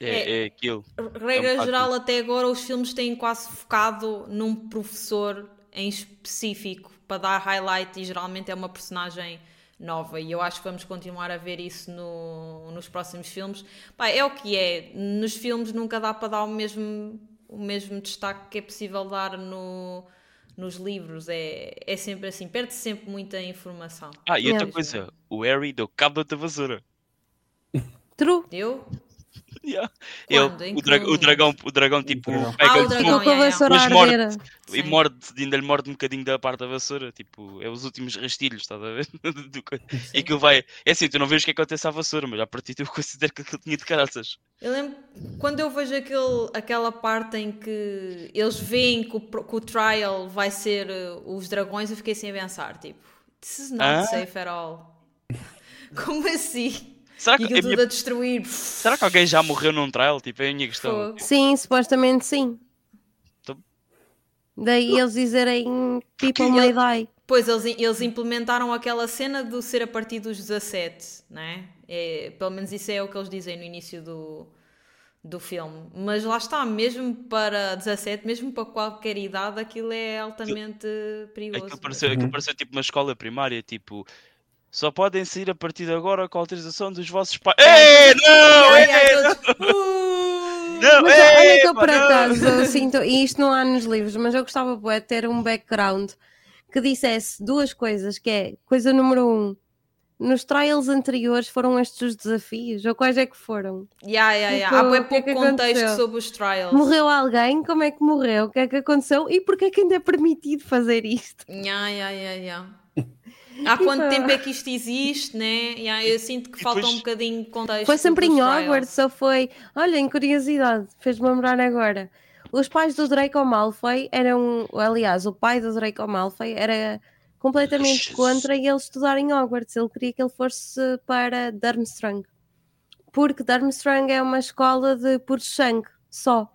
É, é aquilo. Regra É um geral, até agora os filmes têm quase focado num professor em específico para dar highlight e geralmente é uma personagem nova e eu acho que vamos continuar a ver isso no- nos próximos filmes. Pá, é o que é, nos filmes nunca dá para dar o mesmo, o mesmo destaque que é possível dar no, nos livros, é, é sempre assim, perde-se sempre muita informação. Ah, e outra Yeah. coisa, o Harry deu cabo da vassoura. True. Deu? Yeah. Quando? Ele, o, dra- o dragão, o dragão tipo dragão. pega Ah, o de dragão, com a yeah, yeah. vassoura morte. arder. e morde, ainda lhe morde um bocadinho da parte da vassoura, tipo, é os últimos rastilhos, estás a ver? Do co- e aquilo vai, é assim, tu não vês o que acontece à vassoura, mas a partir eu considero que aquilo tinha de caraças. Eu lembro quando eu vejo aquele, aquela parte em que eles veem que o, que o trial vai ser uh, os dragões, eu fiquei sem pensar, tipo, this is not Ah? safe at all. Como assim? Será E que, aquilo a minha- tudo a destruir. será que alguém já morreu num trial? Tipo, é a minha questão. Fogo. Sim, supostamente sim. Então- Daí eles dizerem people ele- may die. Pois eles, eles implementaram aquela cena do ser a partir dos 17, né? É, pelo menos isso é o que eles dizem no início do, do filme. Mas lá está, mesmo para 17, mesmo para qualquer idade, aquilo é altamente perigoso. Aquilo pareceu, aquilo pareceu tipo uma escola primária, tipo, só podem sair a partir de agora com a autorização dos vossos pais. Ei, não! Ei, todos, "Uh!" não, Mas olha ei, que eu por não. acaso eu sinto, e isto não há nos livros, mas eu gostava de ter um background que dissesse duas coisas, que é coisa número um. Nos trials anteriores foram estes os desafios? Ou quais é que foram? Yeah, yeah, yeah. Tipo, Há bem que é pouco que contexto aconteceu? sobre os trials. Morreu alguém? Como é que morreu? O que é que aconteceu? E porquê é que ainda é permitido fazer isto? Yeah, yeah, yeah, yeah. Há quanto tempo é que isto existe, né? Yeah, eu sinto que E falta um depois- bocadinho de contexto. Foi sempre em. Hogwarts ou foi... Olha, em curiosidade, fez-me lembrar agora. Os pais do Draco Malfoy eram... Aliás, o pai do Draco Malfoy era completamente Jesus. contra ele estudar em Hogwarts. Ele queria que ele fosse para Durmstrang. Porque Durmstrang é uma escola de puro sangue, só.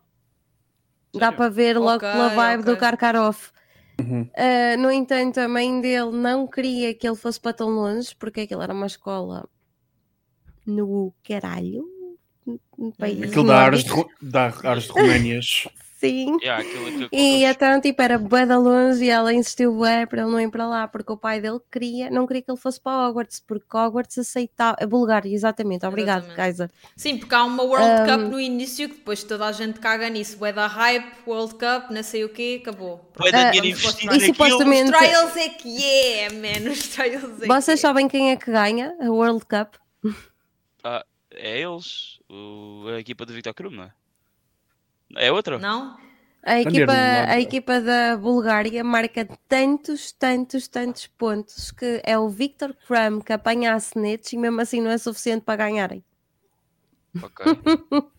Dá para ver logo Ok, pela vibe do ok. Karkaroff. Uhum. Uh, no entanto, a mãe dele não queria que ele fosse para tão longe, porque aquilo era uma escola no caralho. Um país. Aquilo dá ares de, dá ares de Roménias. Sim. Yeah, aquilo- aquilo- E então, tipo, era bué da longe e ela insistiu bué para ele não ir para lá, porque o pai dele queria, não queria que ele fosse para Hogwarts, porque Hogwarts aceitava, a Bulgária, exatamente, obrigado, Exatamente. Kaiser. Sim, porque há uma World Um, Cup no início que depois toda a gente caga nisso. Bué da hype, World Cup, não sei o quê, acabou. Bué Ah, dinheiro investido E supostamente- Os trials é que é, man. Os trials é Vocês que é. sabem quem é que ganha a World Cup? É eles, o- a equipa do Victor Krum, não é? É outra? Não? A Under equipa, a equipa da Bulgária marca tantos, tantos, tantos pontos que é o Victor Krum que apanha a Senetes e mesmo assim não é suficiente para ganharem. Ok.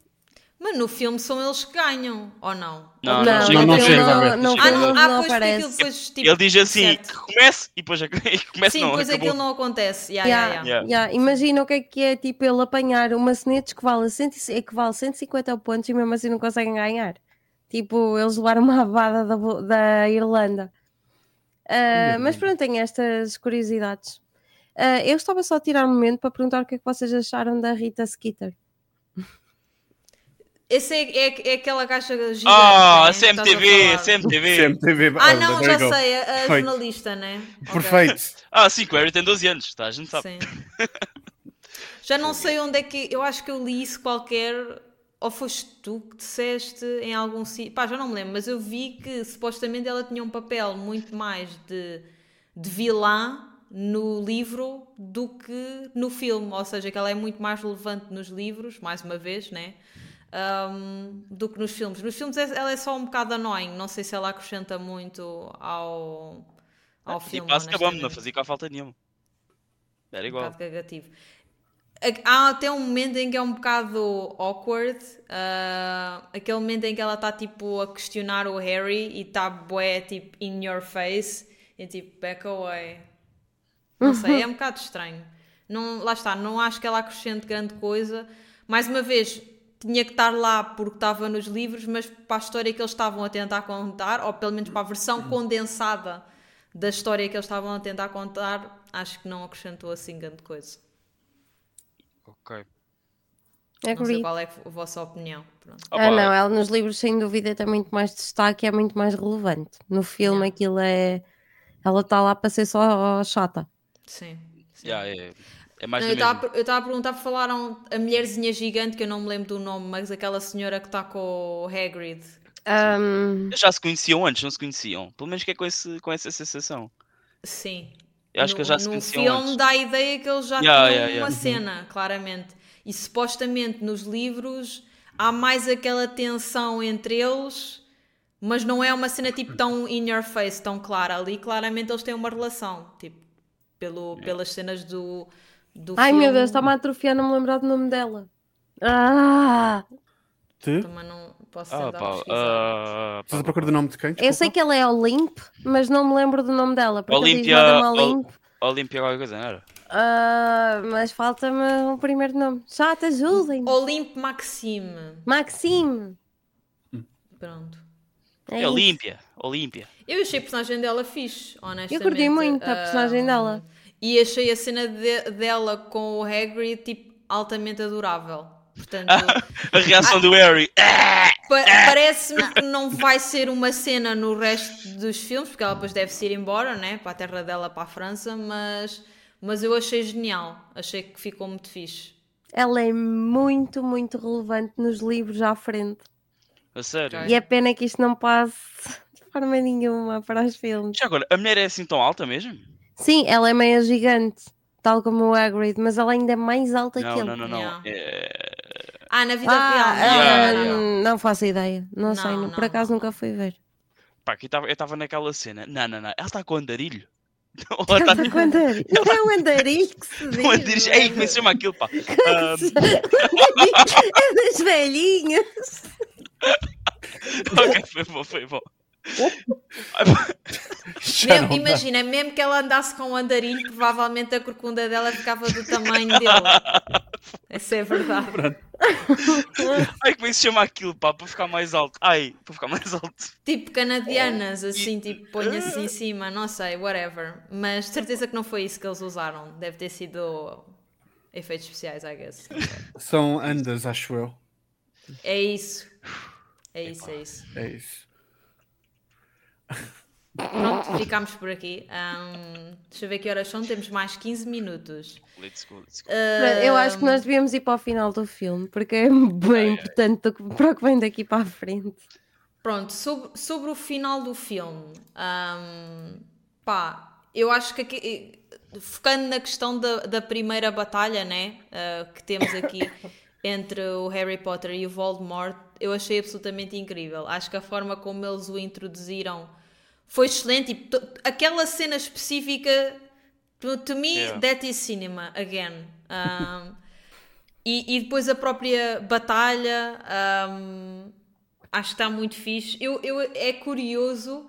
Mas no filme são eles que ganham, ou não? Não, não, não, chega não, Chega Ah, não, ah, não pois porque aparece. aquilo depois tipo. Ele diz assim, certo. que comece e depois, e começa Sim, não, depois acabou. aquilo não acontece. Yeah, Yeah, yeah, yeah. Imagina o que é que é tipo ele apanhar uma Senetes que vale, 100, e- que vale 150 pontos e mesmo assim não conseguem ganhar. Tipo, eles levaram uma abada da, da Irlanda. Ah, Irlanda. mas pronto, tenho estas curiosidades. Ah, eu estava só a tirar um momento para perguntar o que é que vocês acharam da Rita Skeeter. Esse é, é, é aquela caixa gigante. Ah, né, a CMTV. CMTV. CMTV. Ah, não, there já you go. sei, a, a jornalista, né? Perfeito. Ah, sim, que o Harry tem 12 anos, tá? A gente sabe. Sim. Já não sei onde é que. Eu acho que eu li isso qualquer. Ou foste tu que disseste em algum sítio. Pá, já não me lembro, mas eu vi que supostamente ela tinha um papel muito mais de, de vilã no livro do que no filme. Ou seja, que ela é muito mais relevante nos livros, mais uma vez, né? Um, do que nos filmes. Nos filmes é- ela é só um bocado annoying. Não sei se ela acrescenta muito ao, ao E filme. quase acabamos, não fazia cá falta nenhuma. Era um igual. bocado cagativo. Há até um momento em que é um bocado awkward, ah, aquele momento em que ela está tipo a questionar o Harry e está bué tipo in your face e tipo, back away. Não sei, é um bocado estranho. Não, lá está, não acho que ela acrescente grande coisa. Mais uma vez, tinha que estar lá porque estava nos livros, mas para a história que eles estavam a tentar contar, ou pelo menos para a versão condensada da história que eles estavam a tentar contar, acho que não acrescentou assim grande coisa. Ok. Não sei qual é a vossa opinião. Pronto. Ah, Opa, não, ela nos livros sem dúvida tem muito mais destaque e é muito mais relevante. No filme Yeah. aquilo é. Ela está lá para ser só chata. Sim. sim. yeah, é, é mais Não, eu estava a perguntar, falaram a mulherzinha gigante, que eu não me lembro do nome, mas aquela senhora que está com o Hagrid. Ahm, Já se conheciam antes, não se conheciam? Pelo menos que é com, esse, com essa sensação. Sim. Eu acho no, que já se no conheciam filme antes. dá a ideia que eles já Yeah, tinham yeah, yeah. uma Uhum. cena, claramente. E supostamente nos livros há mais aquela tensão entre eles, mas não é uma cena tipo tão in your face, tão clara. Ali claramente eles têm uma relação, tipo, pelo, pelas cenas do, do Ai filme. meu Deus, está-me a atrofiar, não me lembrar do nome dela. Ah! Tu? Também não posso Ah, tentar pá, ah, Estás à procura do nome de quem? Eu sei que ela é Olimp, mas não me lembro do nome dela. Porque Olímpia- diz Madame Ol- Olimp. Olímpia qualquer coisa, não era? Ah, mas falta-me o primeiro nome. Já te ajudem. Olimpe Maxime. Maxime. Pronto. É É. Olímpia. Olímpia. Eu achei a personagem dela fixe, honestamente. Eu curti muito a personagem Ahm, dela. E achei a cena de- dela com o Hagrid, tipo, altamente adorável. Portanto, A reação do Harry. Pa- parece-me que não vai ser uma cena no resto dos filmes, porque ela depois deve se ir embora, né? Para a terra dela, para a França, mas, mas eu achei genial. Achei que ficou muito fixe. Ela é muito, muito relevante nos livros à frente. A sério. E é pena que isto não passe de forma nenhuma para os filmes. Já agora, a mulher é assim tão alta mesmo? Sim, ela é meio gigante, tal como o Hagrid, mas ela ainda é mais alta que Não, ele. não, não, não. Yeah. É... Ah, na vida Ah, real. Não, Yeah, não, não, ah, não. não faço ideia. Não, Não, sei, não, por acaso não. nunca fui ver. Pá, aqui tava, eu estava naquela cena. Não, não, não. Ela está com andarilho. Ou ela Ela tá... com andarilho. Não é um andarilho que se diz. com andarilho. Ei, como é que se chama aquilo, pá? É das velhinhas. ok, foi bom, foi bom. Mesmo- imagina, mesmo que ela andasse com um andarilho, provavelmente a corcunda dela ficava do tamanho dele. Essa é verdade. Ai, como é que se chama aquilo, pá? Para ficar mais alto. Ai, para ficar mais alto. Tipo canadianas, assim, tipo, põe-se em cima, não sei, whatever. Mas de certeza que não foi isso que eles usaram. Deve ter sido efeitos especiais, I guess. São andas, acho eu. É isso. É isso, é isso. É isso. Pronto, ficámos por aqui. Ahm, deixa eu ver que horas são. Temos mais 15 minutos. Let's go, let's go. Eu acho que nós devíamos ir para o final do filme, porque é bem importante do que- para o que vem daqui para a frente. Pronto, sobre, sobre o final do filme, hum, pá, eu acho que aqui, focando na questão da, da primeira batalha, né, uh, que temos aqui entre o Harry Potter e o Voldemort, eu achei absolutamente incrível. Acho que a forma como eles o introduziram foi excelente. Tipo, aquela cena específica, to, to me, Yeah. that is cinema, again. Um, e, e depois a própria batalha, um, acho que está muito fixe. Eu, eu, é curioso,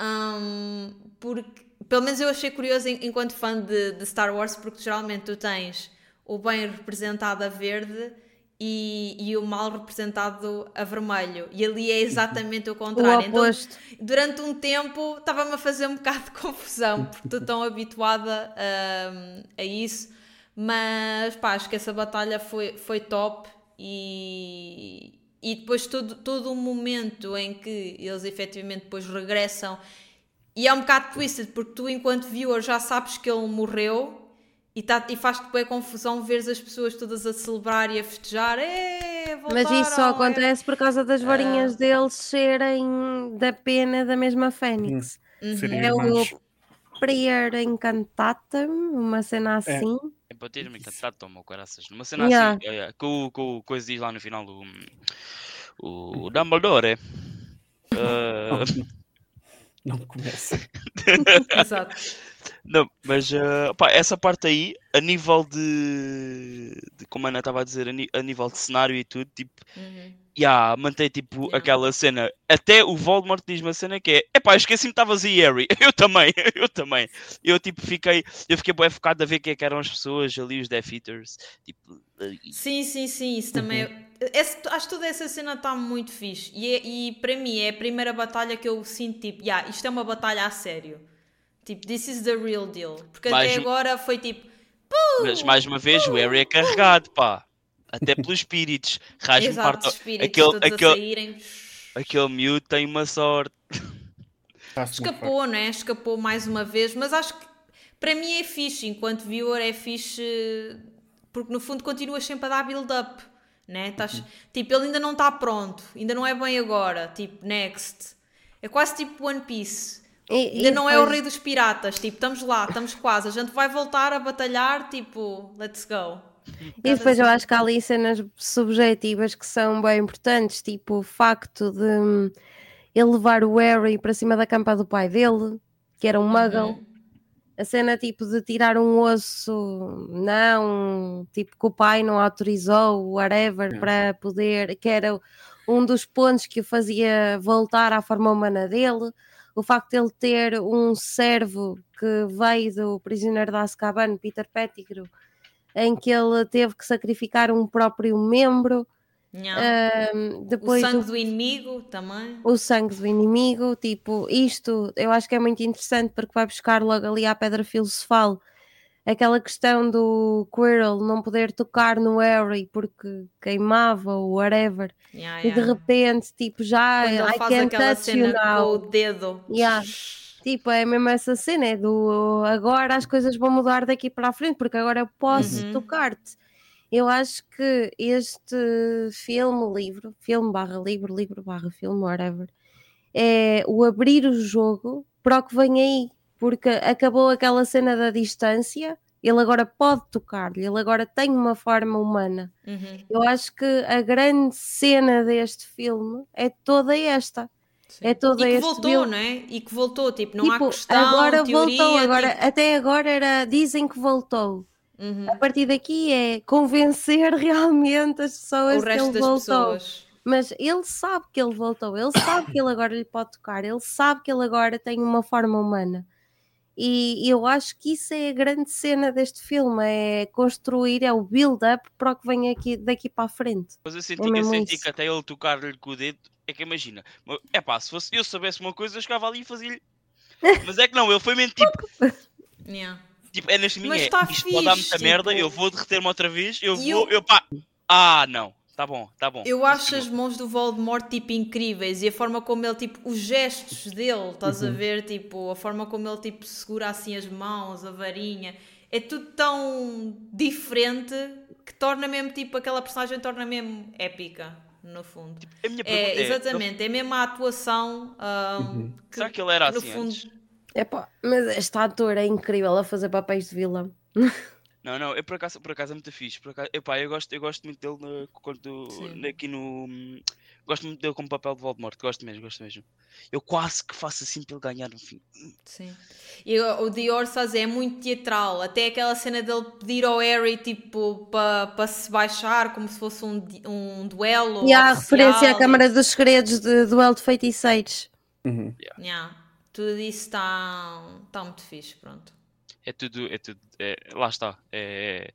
um, porque, pelo menos eu achei curioso en- enquanto fã de, de Star Wars, porque geralmente tu tens o bem representado a verde e, e o mal representado a vermelho. E ali é exatamente o O contrário. Então, oposto. durante um tempo estava-me a fazer um bocado de confusão, porque estou tão habituada hum, a isso. Mas pá, acho que essa batalha foi, foi top e, e depois todo, todo o momento em que eles efetivamente depois regressam e é um bocado twisted, porque tu enquanto viewer já sabes que ele morreu e, tá, e faz-te bem confusão ver as pessoas todas a celebrar e a festejar. "É, Mas isso só voltaram, é." acontece por causa das varinhas deles serem da pena da mesma Fênix. Seriam É o. Prayer Incantatum, uma cena assim. É para ter-me encantado, toma o caraças. Numa cena Yeah. assim, é, é, que o que o coisa diz lá no final o, o Dumbledore. ah, Não começa. Exato. Não, mas ah, pá, essa parte aí, a nível de, de como a Ana estava a dizer, a, ni- a nível de cenário e tudo, tipo, Uhum. yeah, mantém tipo Yeah. aquela cena. Até o Voldemort diz-me a cena que é: epá, esqueci-me que estavas aí, Harry. Eu também, eu também. Eu tipo fiquei, eu fiquei bem focado a ver quem é que eram as pessoas ali, os Death Eaters. Tipo, e- Sim, sim, sim, isso também. é- esse- acho que toda essa cena está muito fixe. E, é- e para mim é a primeira batalha que eu sinto tipo, yeah, isto é uma batalha a sério. Tipo, this is the real deal. Porque Mais até um- agora foi tipo, mas mais uma vez, o Harry é carregado, pá. Até pelos espíritos. Rasga-me exato, parte. espíritos aquele- todos aquele- a saírem. Aquele miúdo tem uma sorte. Escapou, né? Escapou mais uma vez, mas acho que para mim é fixe, enquanto viewer é fixe, porque no fundo continuas sempre a dar build-up, né? Tás, Tipo, ele ainda não está pronto, ainda não é bem agora, tipo, next. É quase tipo One Piece. E- Ainda não é o rei dos piratas, tipo, estamos lá, estamos quase, a gente vai voltar a batalhar, tipo, let's go. E depois eu acho que há ali cenas subjetivas que são bem importantes, tipo o facto de hum, ele levar o Harry para cima da campa do pai dele, que era um muggle. Uhum. A cena tipo de tirar um osso, não, tipo que o pai não autorizou, whatever, Yeah. para poder, que era um dos pontos que o fazia voltar à forma humana dele. O facto de ele ter um servo que veio do prisioneiro de Azkaban, Peter Pettigrew, em que ele teve que sacrificar um próprio membro. Yeah. Ahm, o depois sangue o, do inimigo também. o sangue do inimigo, tipo, isto eu acho que é muito interessante porque vai buscar logo ali à pedra filosofal aquela questão do Quirrell não poder tocar no Harry porque queimava ou whatever, Yeah, e de yeah. repente, tipo, já Quando I faz can't aquela touch you cena com now. o dedo. Yeah. Tipo, é mesmo essa cena, é do agora as coisas vão mudar daqui para a frente, porque agora eu posso Uhum. tocar-te. Eu acho que este filme, livro, filme barra livro, livro barra filme, whatever, é o abrir o jogo para o que vem aí, porque acabou aquela cena da distância, ele agora pode tocar-lhe, ele agora tem uma forma humana. Uhum. Eu acho que a grande cena deste filme é toda esta. Sim. É todo e que voltou, não é? E que voltou, tipo, não há Tipo, questão, agora teoria, voltou, agora, tipo, até agora era dizem que voltou. uhum. A partir daqui é convencer realmente as pessoas o que resto ele das voltou. pessoas. Mas ele sabe que ele voltou, ele sabe que ele agora lhe pode tocar, ele sabe que ele agora tem uma forma humana. E eu acho que isso é a grande cena deste filme, é construir, é o build-up para o que vem aqui, daqui para a frente. Mas eu senti, É que, eu senti que até ele tocar-lhe com o dedo, é que imagina, é pá, se fosse, eu soubesse uma coisa, eu chegava ali e fazia-lhe. Mas é que não, ele foi mesmo tipo, Yeah. tipo é neste mim, Mas é, tá isto pode dar fixe, muita merda, tipo- eu vou derreter-me outra vez, eu E vou, eu- eu pá, ah não, tá bom, tá bom. Eu acho as mãos do Voldemort tipo incríveis e a forma como ele tipo os gestos dele, estás Uhum. a ver, tipo, a forma como ele tipo segura assim as mãos, a varinha, é tudo tão diferente que torna mesmo tipo aquela personagem torna mesmo épica, no fundo. A minha pergunta É, é, exatamente, é mesmo a atuação ahm, que, será que ele era no assim fundo, antes? Epá, mas este ator é incrível a fazer papéis de vilão. Não, não, eu por acaso, por acaso é muito fixe. Por acaso, epá, eu, gosto, eu gosto muito dele na- quando, Sim. aqui no. Gosto muito dele como papel de Voldemort. Gosto mesmo, gosto mesmo. Eu quase que faço assim para ele ganhar no fim. Sim. E o Dior Saz é muito teatral, até aquela cena dele pedir ao Harry tipo para pa se baixar como se fosse um, um duelo. E há a referência à Câmara dos Segredos de Duelo de Feiticeiros. Uhum. Yeah. Tudo isso está tá muito fixe, pronto. É tudo, é tudo. é- lá está. É,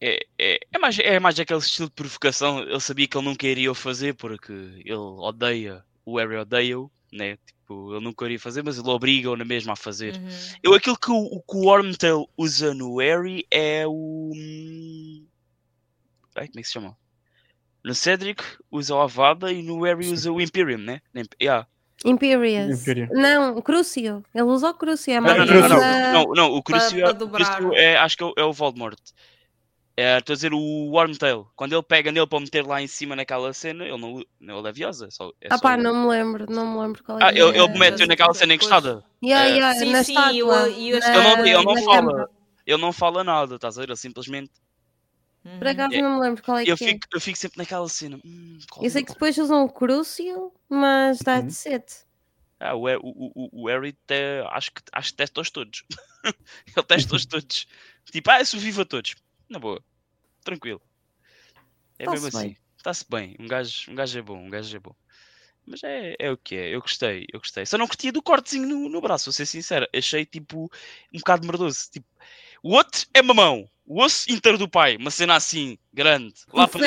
é, é, é mais, é mais aquele estilo de provocação. Ele sabia que ele nunca iria o fazer porque ele odeia, o Harry odeia-o, né? Tipo, ele nunca iria fazer, mas ele obriga-o na mesma a fazer. Uhum. Eu, aquilo que o, que o Wormtail usa no Harry é o. hum, Ai, como é que se chama? No Cedric usa o Avada e no Harry usa o Imperium, né? Yeah. Imperious. Imperium. Não, Crucio. Ele usa o Crucio. É Não, não, mais não, não, não, não, não, o Crucio, para é. Crucio é- acho que é o, é Voldemort. É, Estou a dizer o Wormtail. Quando ele pega nele para meter lá em cima naquela cena, ele não, não é leviosa. Só, é Ah só pá, o- não me lembro, não me lembro qual é. Ah, ele, é. ele mete mas naquela cena encostada. Yeah, É. yeah, Sim, na sim, estátua. e o- e o- na- Ele não, ele não fala. Ele não fala nada, estás a ver? Ele simplesmente. Uhum. Por acaso É. não me lembro qual é que Eu é. fico, eu fico sempre naquela cena. Hum, Eu sei é? que depois usam o Crucio, mas Uhum. that's it. Ah, o, o, o, o Harry te, acho que, acho que testa-os todos. ele testa-os todos. Tipo, ah, eu sobrevivo a todos. Na boa. tranquilo. É Tá-se mesmo bem. assim. Está-se bem. Um gajo, um gajo é bom, um gajo é bom. Mas é, é o que é. Eu gostei, eu gostei. Só não curtia do cortezinho no, no braço, vou ser sincero. Achei tipo um bocado merdoso. Tipo, o outro é mamão. O osso inteiro do pai, uma cena assim, grande, lá O para.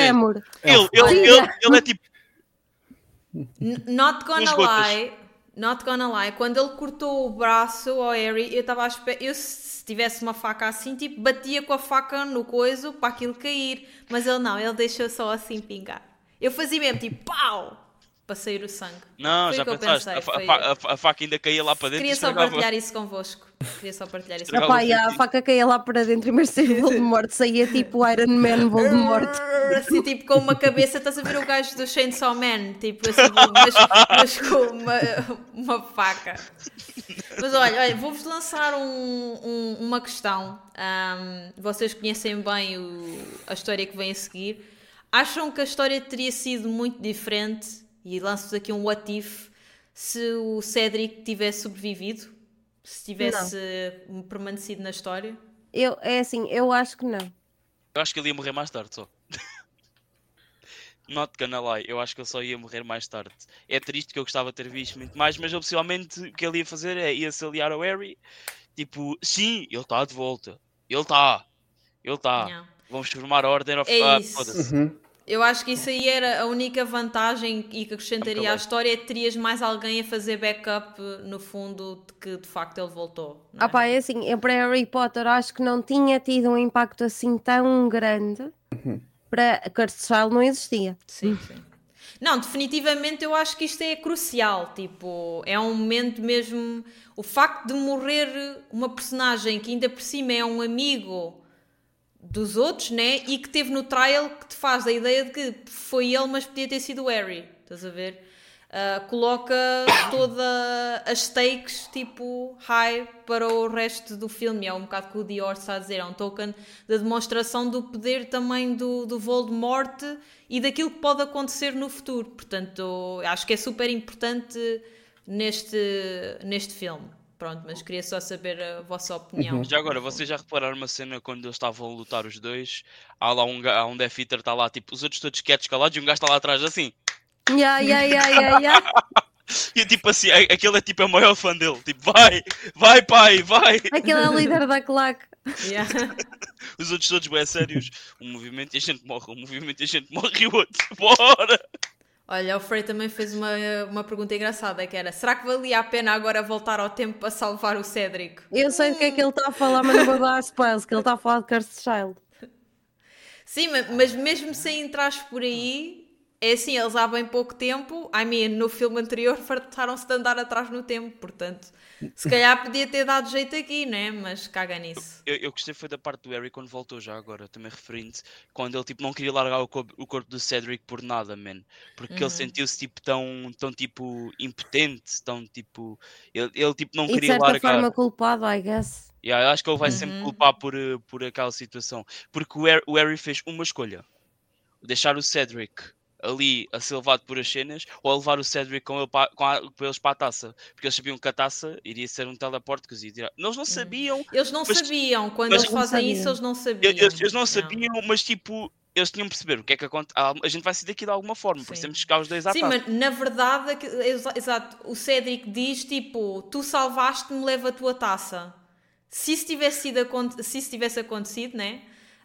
Ele, ele, ele, ele é tipo. N- Not gonna lie, not gonna lie, quando ele cortou o braço ao Harry, eu estava à espera, eu se tivesse uma faca assim, tipo, batia com a faca no coiso para aquilo cair, mas ele não, ele deixou só assim pingar. Eu fazia mesmo, tipo, pau, para sair o sangue. Não, Foi já o que eu pensaste. pensei, a, fa- a fa- a fa- a faca ainda caía lá para dentro. e Queria só estragava. partilhar isso convosco. Queria só partilhar isso Estragava Epá, o e a faca caía lá para dentro e saiu Voldemort, saía tipo Iron Man Voldemort. Assim, tipo, com uma cabeça, estás a ver o gajo do Chainsaw Man, tipo, assim, mas, mas com uma, uma faca. Mas olha, olha vou-vos lançar um- um- uma questão. Ahm, vocês conhecem bem o- a história que vem a seguir. Acham que a história teria sido muito diferente? E lanço-vos aqui um what if se o Cedric tivesse sobrevivido? Se tivesse permanecido na história? Eu, é assim, eu acho que não. Eu acho que ele ia morrer mais tarde só. Not gonna lie, eu acho que ele só ia morrer mais tarde. É triste que eu gostava de ter visto muito mais, mas eu possivelmente o que ele ia fazer é ia se aliar ao Harry. Tipo, sim, ele está de volta. Ele está. Ele está. Não. Vamos formar a Order of... É isso. foda-se. Uhum. Eu acho que isso aí era a única vantagem e que acrescentaria à história é que terias mais alguém a fazer backup no fundo de que de facto ele voltou. não é? Ah pá, é assim, eu para Harry Potter acho que não tinha tido um impacto assim tão grande para Cursed não existia. Sim, sim. Não, definitivamente eu acho que isto é crucial. Tipo, é um momento mesmo. O facto de morrer uma personagem que ainda por cima é um amigo dos outros, né? E que teve no trial que te faz a ideia de que foi ele, mas podia ter sido o Harry. Estás a ver? Ah, coloca todas as stakes tipo high para o resto do filme. É um bocado que o Dior está a dizer, é um token da demonstração do poder também do, do Voldemort e daquilo que pode acontecer no futuro. Portanto, acho que é super importante neste, neste filme. Pronto, mas queria só saber a vossa opinião. Já agora, vocês já repararam uma cena quando eles estavam a lutar os dois? Há lá um, há um Death Eater, está lá, tipo, os outros todos quietos, calados, e um gajo está lá atrás assim. Ya, ya, ya, ya, ya. E tipo assim, aquele é tipo o maior fã dele. Tipo, vai, vai pai, vai. Aquele é o líder da claque. Yeah. Os outros todos bem sérios. Um movimento e a gente morre, um movimento e a gente morre e o outro. Bora! Olha, o Frei também fez uma, uma pergunta engraçada que era será que valia a pena agora voltar ao tempo para salvar o Cédric? Eu sei do que é que ele está a falar, mas não vou dar spoilers, que ele está a falar de Cursed Child. Sim, ma- mas mesmo sem entrares por aí, é assim, eles há bem pouco tempo, I mean, no filme anterior fartaram-se de andar atrás no tempo, portanto, se calhar podia ter dado jeito aqui, né? Mas caga nisso. Eu, eu gostei foi da parte do Harry quando voltou já agora, também referindo, quando ele tipo não queria largar o corpo, o corpo do Cedric por nada, man. Porque ele sentiu-se tipo tão, tão tipo impotente, tão tipo. Ele, ele tipo não E de queria certa largar. forma culpado, I guess. Yeah, eu acho que ele vai sempre culpar por, eh, por aquela situação. Porque o Harry, o Harry fez uma escolha: deixar o Cedric ali a ser levado por as cenas ou levar o Cedric com, ele pa- com, a- com eles para a taça. Porque eles sabiam que a taça iria ser um teleporte que os ia tirar. Eles não sabiam, Eles não Mas- sabiam, quando eles não fazem isso, eles não sabiam. eles, eles não sabiam, mas tipo. Eles tinham de perceber o que é que acontece. A gente vai sair daqui de alguma forma, Sim. temos de chegar os dois à Sim, taça. mas na verdade, exa- exato, o Cédric diz tipo, tu salvaste-me, leva a tua taça. Se isso tivesse, sido, se isso tivesse acontecido, né?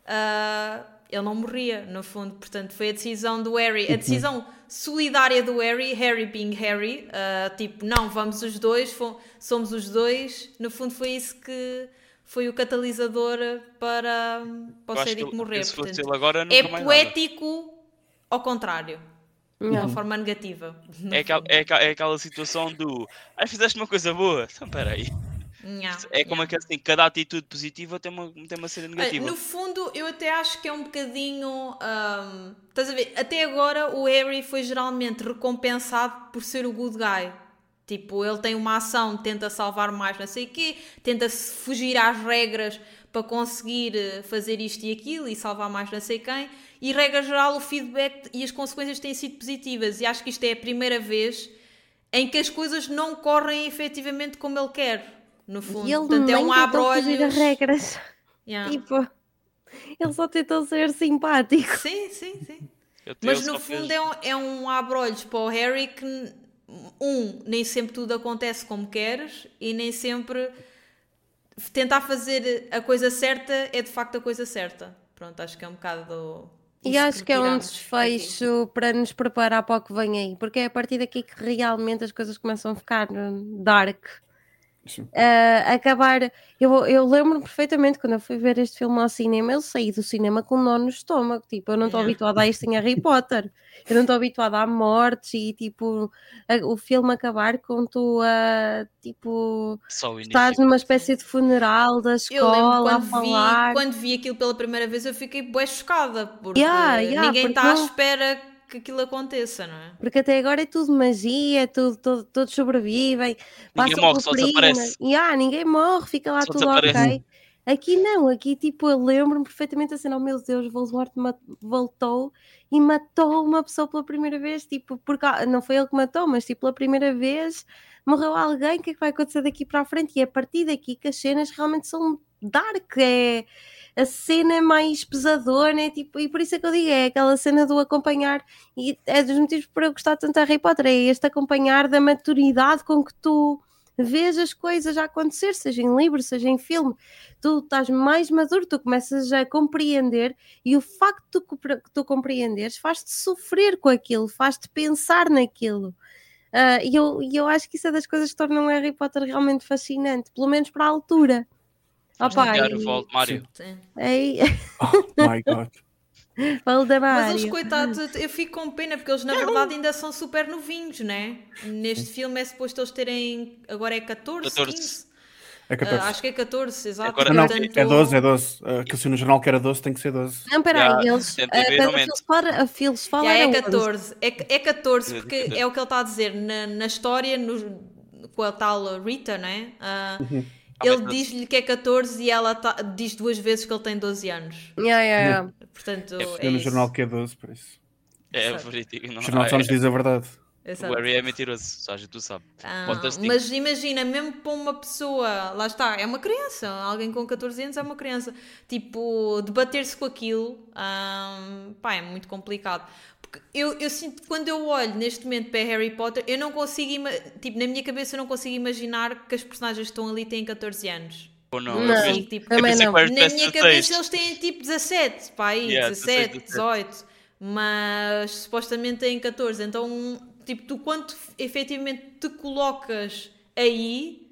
ah, ele não morria, no fundo. Portanto, foi a decisão do Harry, a decisão solidária do Harry, Harry being Harry, ah, tipo, não, vamos os dois, somos os dois. No fundo, foi isso que foi o catalisador para, para o ele- morrer. Portanto, agora, é mais nada. poético ao contrário. De uma forma negativa. É aquela, é, aquela, é aquela situação do. Ai, fizeste uma coisa boa. Então, peraí. Nha, É como nha. aquele assim, cada atitude positiva tem uma, tem uma cena negativa. no fundo, eu até acho que é um bocadinho. ahm, estás a ver? Até agora, o Harry foi geralmente recompensado por ser o good guy. Tipo, ele tem uma ação, tenta salvar mais, não sei o quê, tenta fugir às regras para conseguir eh, fazer isto e aquilo e salvar mais não sei quem. E, regra geral, o feedback e as consequências têm sido positivas. E acho que isto é a primeira vez em que as coisas não correm efetivamente como ele quer. No fundo, E ele Portanto, é um abre-olhos. regras. Yeah. Tipo, Ele só tentou ser simpático. Sim, sim, sim. Eu- Mas no fundo fez- é um, é um abrolhos para o Harry que, um, nem sempre tudo acontece como queres e nem sempre tentar fazer a coisa certa é de facto a coisa certa. Pronto, acho que é um bocado. E acho que é um desfecho para nos preparar para o que vem aí, porque é a partir daqui que realmente as coisas começam a ficar hum, dark. Ah, acabar. Eu, eu lembro-me perfeitamente quando eu fui ver este filme ao cinema, eu saí do cinema com um nó no estômago. Tipo, eu não estou Yeah. habituada a isto em Harry Potter, eu não estou habituada a mortes e tipo, a- o filme acabar com tu a tipo, Só o início. estás numa espécie de funeral da Eu escola a quando vi, quando vi aquilo pela primeira vez, eu fiquei bué chocada, porque Yeah, yeah, ninguém está à não- espera que aquilo aconteça, não é? Porque até agora é tudo magia, é tudo, todo- todos sobrevivem. Ninguém passam morre, por só desaparece. E, ah, ninguém morre, fica lá Só tudo ok. Aqui não, aqui tipo, eu lembro-me perfeitamente assim, oh meu Deus, Voldemort voltou e matou uma pessoa pela primeira vez, tipo, porque ah, não foi ele que matou, mas tipo, pela primeira vez morreu alguém, o que é que vai acontecer daqui para a frente? E é a partir daqui que as cenas realmente são dark, é a cena mais pesadona, é tipo, e por isso é que eu digo, é aquela cena do acompanhar, e é dos motivos por eu gostar tanto de Harry Potter, é este acompanhar da maturidade com que tu vês as coisas a acontecer, seja em livro, seja em filme, tu estás mais maduro, tu começas a compreender e o facto de tu, tu compreenderes faz-te sofrer com aquilo, faz-te pensar naquilo. Ah, e eu, eu acho que isso é das coisas que tornam Harry Potter realmente fascinante, pelo menos para a altura. Opa, o e- Voldemort. Sim. Ei, Oh my god. Valdemar. Mas eles, coitados, eu fico com pena porque eles na verdade ainda são super novinhos, né? Neste filme é suposto eles terem. Agora é 14, 14. 15? É 14. Ah, acho que é 14, exato. Agora não, não, Portanto, é 12, é 12. Uh, que se no jornal que era 12 tem que ser 12. Não, peraí, Já, eles. tem A de haver Pedra aumento. Filosofal, a Filosofal Já era é 11. 14. É, é 14 É porque 14. é o que ele está a dizer na, na história, no- com a tal Rita, né? Ah, Ele diz-lhe que é 14 e ela tá- diz duas vezes que ele tem 12 anos. Yeah, yeah, yeah. Portanto, É, é, É no isso. jornal que é 12, por isso. É verídico. O jornal só nos é, diz a verdade. Exato. o Harry é mentiroso, só a gente tu sabe. Ah, mas imagina, mesmo para uma pessoa, lá está, é uma criança, alguém com 14 anos é uma criança, tipo, debater-se com aquilo, ah, pá, é muito complicado. Porque eu, eu sinto quando eu olho neste momento para Harry Potter, eu não consigo, tipo, na minha cabeça eu não consigo imaginar que as personagens que estão ali têm 14 anos. Ou não? Não, eu pensei- tipo, também não. Na minha 16. cabeça eles têm tipo 17, pá, aí, Yeah, 17, 16, 18, mas supostamente têm 14. Então, tipo, tu quando efetivamente te colocas aí,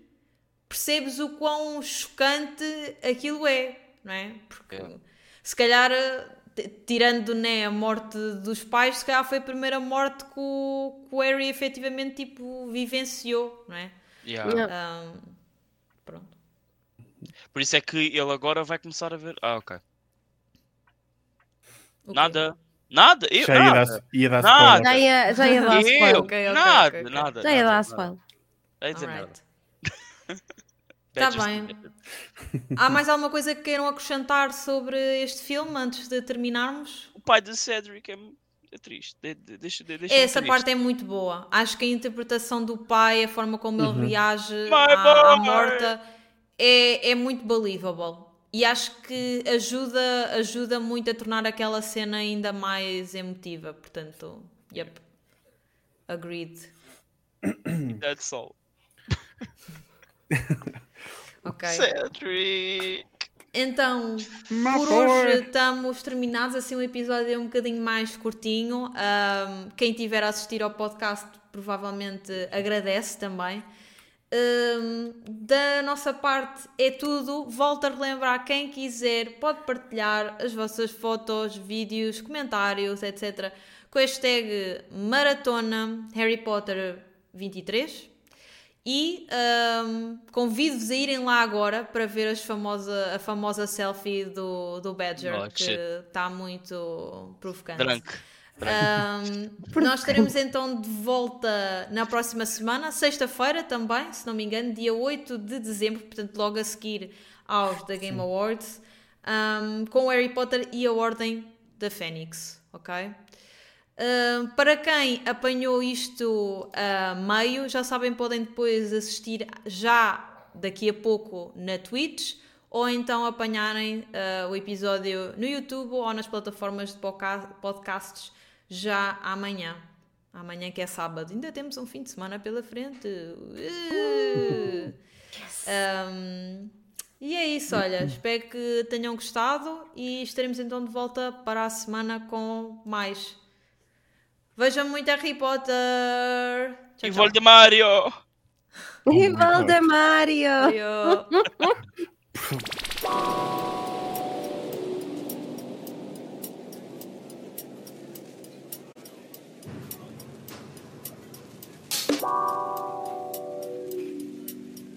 percebes o quão chocante aquilo é, não é? Porque Yeah. se calhar, t- tirando né, a morte dos pais, se calhar foi a primeira morte que o, que o Harry efetivamente tipo, vivenciou, não é? Yeah. Yeah. Ah, pronto. Por isso é que ele agora vai começar a ver. Ah, ok. O quê? Nada. Nada. Eu, Já ia nada. dar, ia dar Nada. spoiler. Já ia, já ia dar Eu, spoiler. Ok, ok, nada, ok. nada. Já ia nada, dar nada. spoiler. Não ia dizer nada. Tá Badgers bem. Há mais alguma coisa que queiram acrescentar sobre este filme antes de terminarmos? O pai de Cedric é, é triste. De, de, deixa, de, deixa Essa parte é muito boa. Acho que a interpretação do pai, a forma como ele reage à, à morte, é, é muito believable. E acho que ajuda, ajuda muito a tornar aquela cena ainda mais emotiva. Portanto, yep. Agreed. That's all. Ok. Cedric. Então, My por boy. hoje estamos terminados. Assim, um episódio um bocadinho mais curtinho. Ahm, quem tiver a assistir ao podcast provavelmente agradece também. Ahm, da nossa parte é tudo. Volto a relembrar: quem quiser pode partilhar as vossas fotos, vídeos, comentários, etc. Com a hashtag Maratona Harry Potter 23. E ahm, convido-vos a irem lá agora para ver as famosa, a famosa selfie do, do Badger, Oh, que está muito provocante. Drunk. Ahm, nós estaremos então de volta na próxima semana, sexta-feira também, se não me engano, dia 8 de dezembro, portanto, logo a seguir aos da Game Awards, ahm, com o Harry Potter e a Ordem da Fênix, ok? Para quem apanhou isto a meio, já sabem, podem depois assistir já daqui a pouco na Twitch ou então apanharem uh, o episódio no YouTube ou nas plataformas de podcasts já amanhã. Amanhã que é sábado. Ainda temos um fim de semana pela frente. Uh! Um, e é isso, olha. Espero que tenham gostado e estaremos então de volta para a semana com mais. Vejam muito Harry Potter! Tchau, e Voldemario! E Voldemario! Bye.